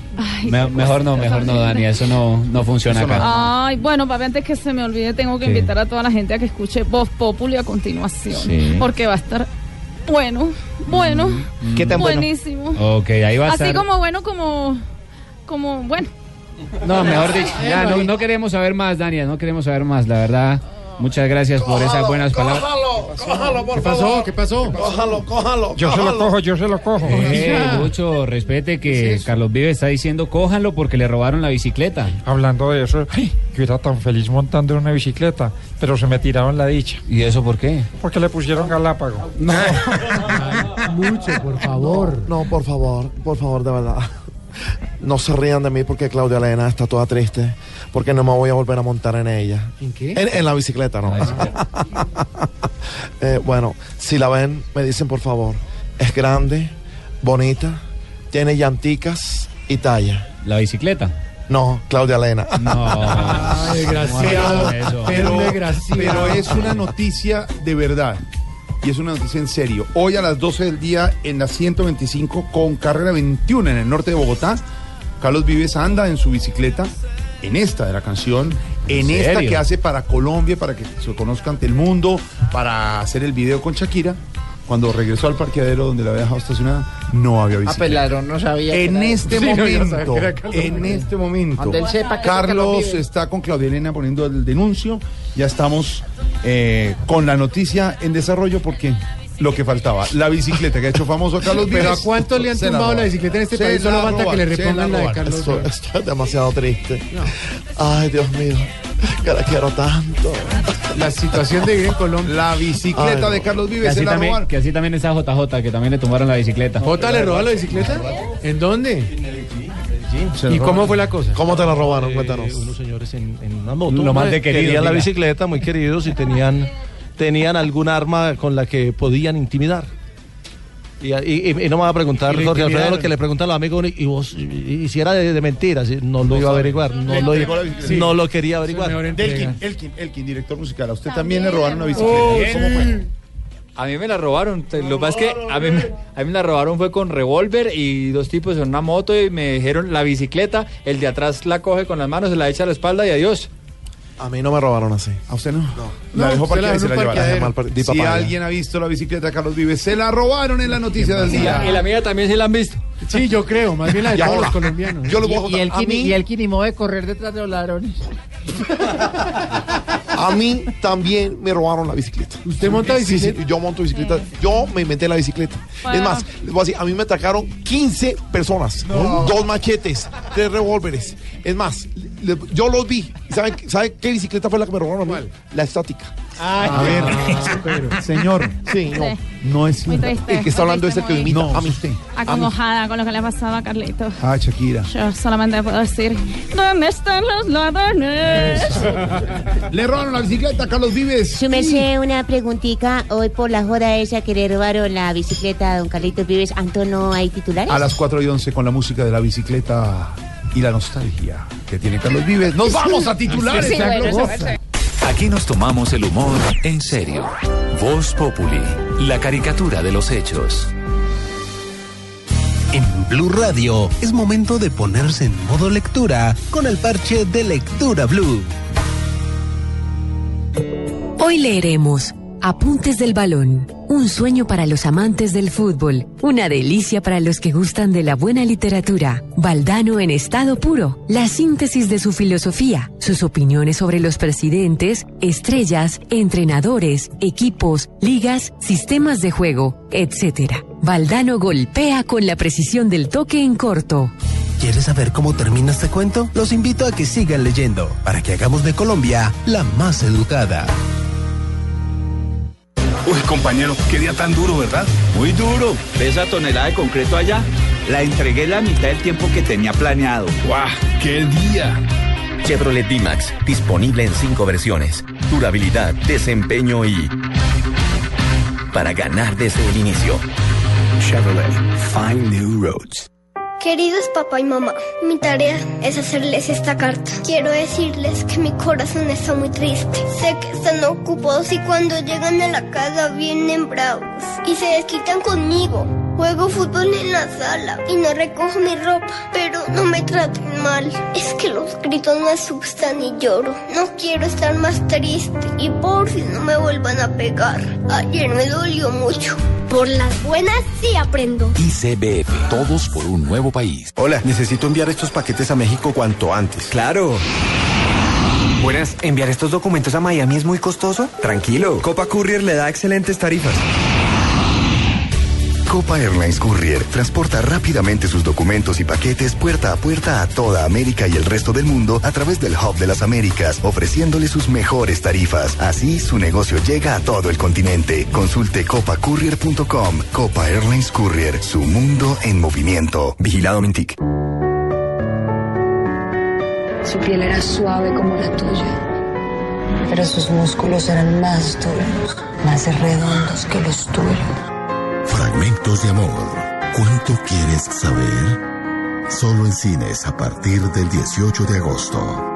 Me- mejor no, mejor no, Dani, eso no, no funciona acá. Ay, bueno, papi, antes que se me olvide, tengo que invitar a toda la gente a que escuche Voz Populi a continuación. Sí. Porque va a estar bueno, bueno, ¿Qué tan bueno? buenísimo. Ok, ahí va a Así estar. como bueno, como, como, bueno. No, mejor dicho, [LAUGHS] ya no, no queremos saber más, Dania, no queremos saber más, la verdad. Muchas gracias por esas buenas palabras. Cójalo, por ¿Qué pasó? favor. ¿Qué pasó? Cójalo, cójalo. Yo se lo cojo, yo se lo cojo. Eh, Lucho, respete que Carlos Vive está diciendo cójanlo porque le robaron la bicicleta. Hablando de eso, ay, yo era tan feliz montando una bicicleta, pero se me tiraron la dicha. ¿Y eso por qué? Porque le pusieron galápago. No. [LAUGHS] Mucho, por favor. No, por favor, por favor, de verdad. No se rían de mí porque Claudia Elena está toda triste, porque no me voy a volver a montar en ella. ¿En qué? En, en la bicicleta, ¿no? [LAUGHS] Eh, bueno, si la ven, me dicen por favor. Es grande, bonita, tiene llanticas y talla. ¿La bicicleta? No, Claudia Elena. No. [LAUGHS] Desgraciado. Pero, Pero pero, desgraciado. es una noticia de verdad. Y es una noticia en serio. Hoy a las 12 del día en la 125 con carrera 21 en el norte de Bogotá, Carlos Vives anda en su bicicleta, en esta de la canción, en ¿En esta que hace para Colombia, para que se conozca ante el mundo, para hacer el video con Shakira. Cuando regresó al parqueadero donde la había dejado estacionada, no había pues ladrón no sabía. que En era- este [LAUGHS] Sí, no, yo momento, Carlos en este momento, él sepa que Carlos está con Claudia Elena poniendo el denuncio. Ya estamos eh, con la noticia en desarrollo porque lo que faltaba, la bicicleta que ha hecho famoso a Carlos Vives. Pero ¿a cuánto le han se tumbado la robaron. bicicleta en este Se país? la Solo falta que le robaron, repongan la de robaron. Carlos Esto, Vives. esto es demasiado triste. Ay, Dios mío, que la quiero tanto. La situación de vivir en Colombia. La bicicleta Ay, de no. Carlos Que Vives así, se la también, robaron. que así también está JJ, que también le tomaron la bicicleta. ¿Jota le robó la bicicleta? ¿En dónde? ¿Y cómo fue la cosa? ¿Cómo te la robaron? Eh, Cuéntanos. unos señores en, en una moto. Lo más de queridos, Querían la diga. bicicleta, muy queridos, y tenían, tenían algún arma con la que podían intimidar. Y, y- y no me va a preguntar, Jorge Alfredo, lo que le preguntan los amigos, y, vos, y, y si era de, de mentiras, y no lo iba a averiguar, no, lo, no lo quería averiguar. Elkin, Elkin, Elkin, director musical. A usted también le robaron una Oh, bicicleta. ¿Cómo fue? A mí me la robaron. Lo que pasa es que a mí, me- a mí me la robaron fue con revólver y dos tipos en una moto y me dijeron la bicicleta, el de atrás la coge con las manos, se la echa a la espalda y adiós. A mí no me robaron así. ¿A usted no? La No, dejó la parqueada y se la dejó llevaron. Si alguien ha visto la bicicleta de Carlos Vives, se la robaron en la noticia del la, y día. la mía también sí la han visto. Sí, yo creo, más bien la de Y todos ahora, los colombianos. Yo lo voy a Y, y el A Kini, mí- y el Kini mueve correr detrás de los ladrones. A mí también me robaron la bicicleta. ¿Usted monta Sí, sí, bicicleta? yo monto bicicleta. Yo me inventé la bicicleta. Bueno. Es más, les voy a decir, a mí me atacaron 15 personas. Dos machetes, tres revólveres. Es más, le- yo los vi. ¿Y ¿Saben, ¿saben qué bicicleta fue la que me robaron a mí? La estática. A ver, [LAUGHS] señor, Sí, no. Sí. no es Muy cierto. triste. El que está hablando es el que me imita No, a mí. usted. Acongojada con lo que le ha pasado a Carlito. Ah, Shakira. Yo solamente puedo decir, ¿dónde están los ladrones? [LAUGHS] Le robaron la bicicleta a Carlos Vives. Su merced, una preguntita. Hoy por la joda esa que le robaron la bicicleta a don Carlitos Vives, ¿Anto no hay titulares? A las 4 y 11 con la música de la bicicleta y la nostalgia que tiene Carlos Vives. Nos vamos a titulares. Sí, bueno. Aquí nos tomamos el humor en serio. Voz Populi, la caricatura de los hechos. En Blue Radio es momento de ponerse en modo lectura con el parche de Lectura Blue. Hoy leeremos Apuntes del Balón, un sueño para los amantes del fútbol, una delicia para los que gustan de la buena literatura. Valdano en estado puro, la síntesis de su filosofía, sus opiniones sobre los presidentes, estrellas, entrenadores, equipos, ligas, sistemas de juego, etc. Valdano golpea con la precisión del toque en corto. ¿Quieres saber cómo termina este cuento? Los invito a que sigan leyendo para que hagamos de Colombia la más educada. Uy, compañero, qué día tan duro, ¿verdad? Muy duro. ¿Ves esa tonelada de concreto allá? La entregué la mitad del tiempo que tenía planeado. ¡Guau! ¡Qué día! Chevrolet D-Max, disponible en cinco versiones. Durabilidad, desempeño y... Para ganar desde el inicio. Chevrolet, find new roads. Queridos papá y mamá, mi tarea es hacerles esta carta. Quiero decirles que mi corazón está muy triste. Sé que están ocupados y cuando llegan a la casa vienen bravos y se desquitan conmigo. Juego fútbol en la sala y no recojo mi ropa, pero no me traten mal. Es que los gritos me asustan y lloro. No quiero estar más triste y por si no me vuelvan a pegar. Ayer me dolió mucho. Por las buenas sí aprendo. ICBF, todos por un nuevo país. Hola, necesito enviar estos paquetes a México cuanto antes. Claro. Buenas, ¿enviar estos documentos a Miami es muy costoso? Tranquilo, Copa Courier le da excelentes tarifas. Copa Airlines Courier transporta rápidamente sus documentos y paquetes puerta a puerta a toda América y el resto del mundo a través del Hub de las Américas, ofreciéndole sus mejores tarifas. Así, su negocio llega a todo el continente. Consulte copacourier.com. Copa Airlines Courier, su mundo en movimiento. Vigilado Mintic. Su piel era suave como la tuya, pero sus músculos eran más duros, más redondos que los tuyos. Fragmentos de amor. ¿Cuánto quieres saber? Solo en cines a partir del 18 de agosto.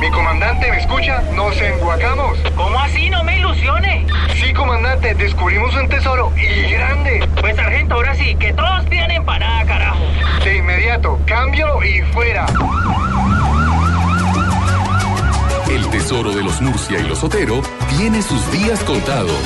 Mi comandante, ¿me escucha? Nos enguacamos. ¿Cómo así? No me ilusione. Sí, comandante, descubrimos un tesoro y grande. Pues sargento, ahora sí, que todos tienen empanada, carajo. De inmediato, cambio y fuera. El tesoro de los Murcia y los Otero tiene sus días contados.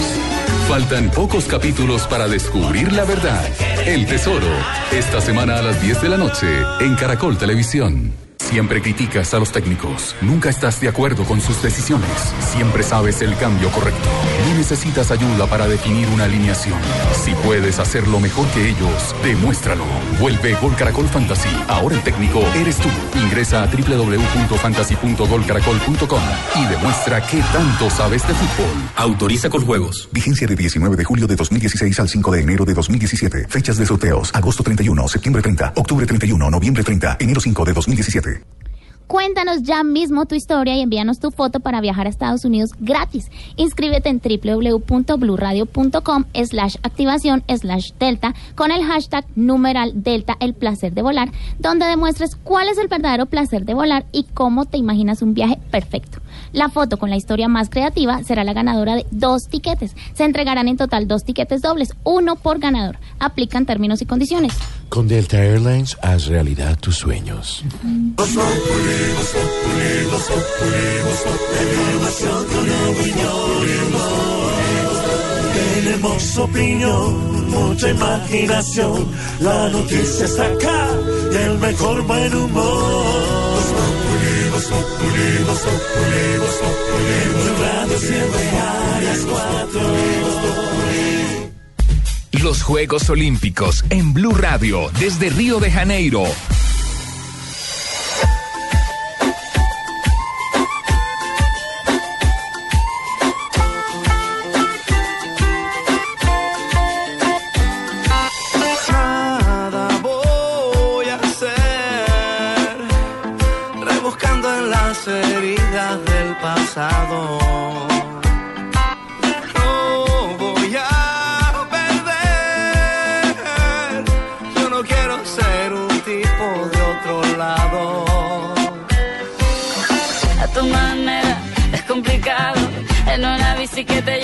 Faltan pocos capítulos para descubrir la verdad. El tesoro, esta semana a las 10 de la noche en Caracol Televisión. Siempre criticas a los técnicos, nunca estás de acuerdo con sus decisiones, siempre sabes el cambio correcto. No necesitas ayuda para definir una alineación. Si puedes hacerlo mejor que ellos, demuéstralo. Vuelve Gol Caracol Fantasy. Ahora el técnico eres tú. Ingresa a www.fantasy.golcaracol.com y demuestra qué tanto sabes de fútbol. Autoriza con juegos. Vigencia de 19 de julio de 2016 al 5 de enero de 2017. Fechas de sorteos. Agosto 31, septiembre 30, octubre 31, noviembre 30, enero 5 de 2017. Cuéntanos ya mismo tu historia y envíanos tu foto para viajar a Estados Unidos gratis. Inscríbete en www.bluradio.com slash activación slash delta con el hashtag numeral delta el placer de volar, donde demuestres cuál es el verdadero placer de volar y cómo te imaginas un viaje perfecto. La foto con la historia más creativa será la ganadora de dos tiquetes. Se entregarán en total dos tiquetes dobles, uno por ganador. Aplican términos y condiciones. Con Delta Airlines, haz realidad tus sueños. Tenemos opinión, mucha imaginación. La noticia está acá y el mejor buen humor. Los Juegos Olímpicos en Blue Radio desde Río de Janeiro. Las heridas del pasado. No voy a perder, yo no quiero ser un tipo de otro lado. A tu manera es complicado en una bici que te lleva.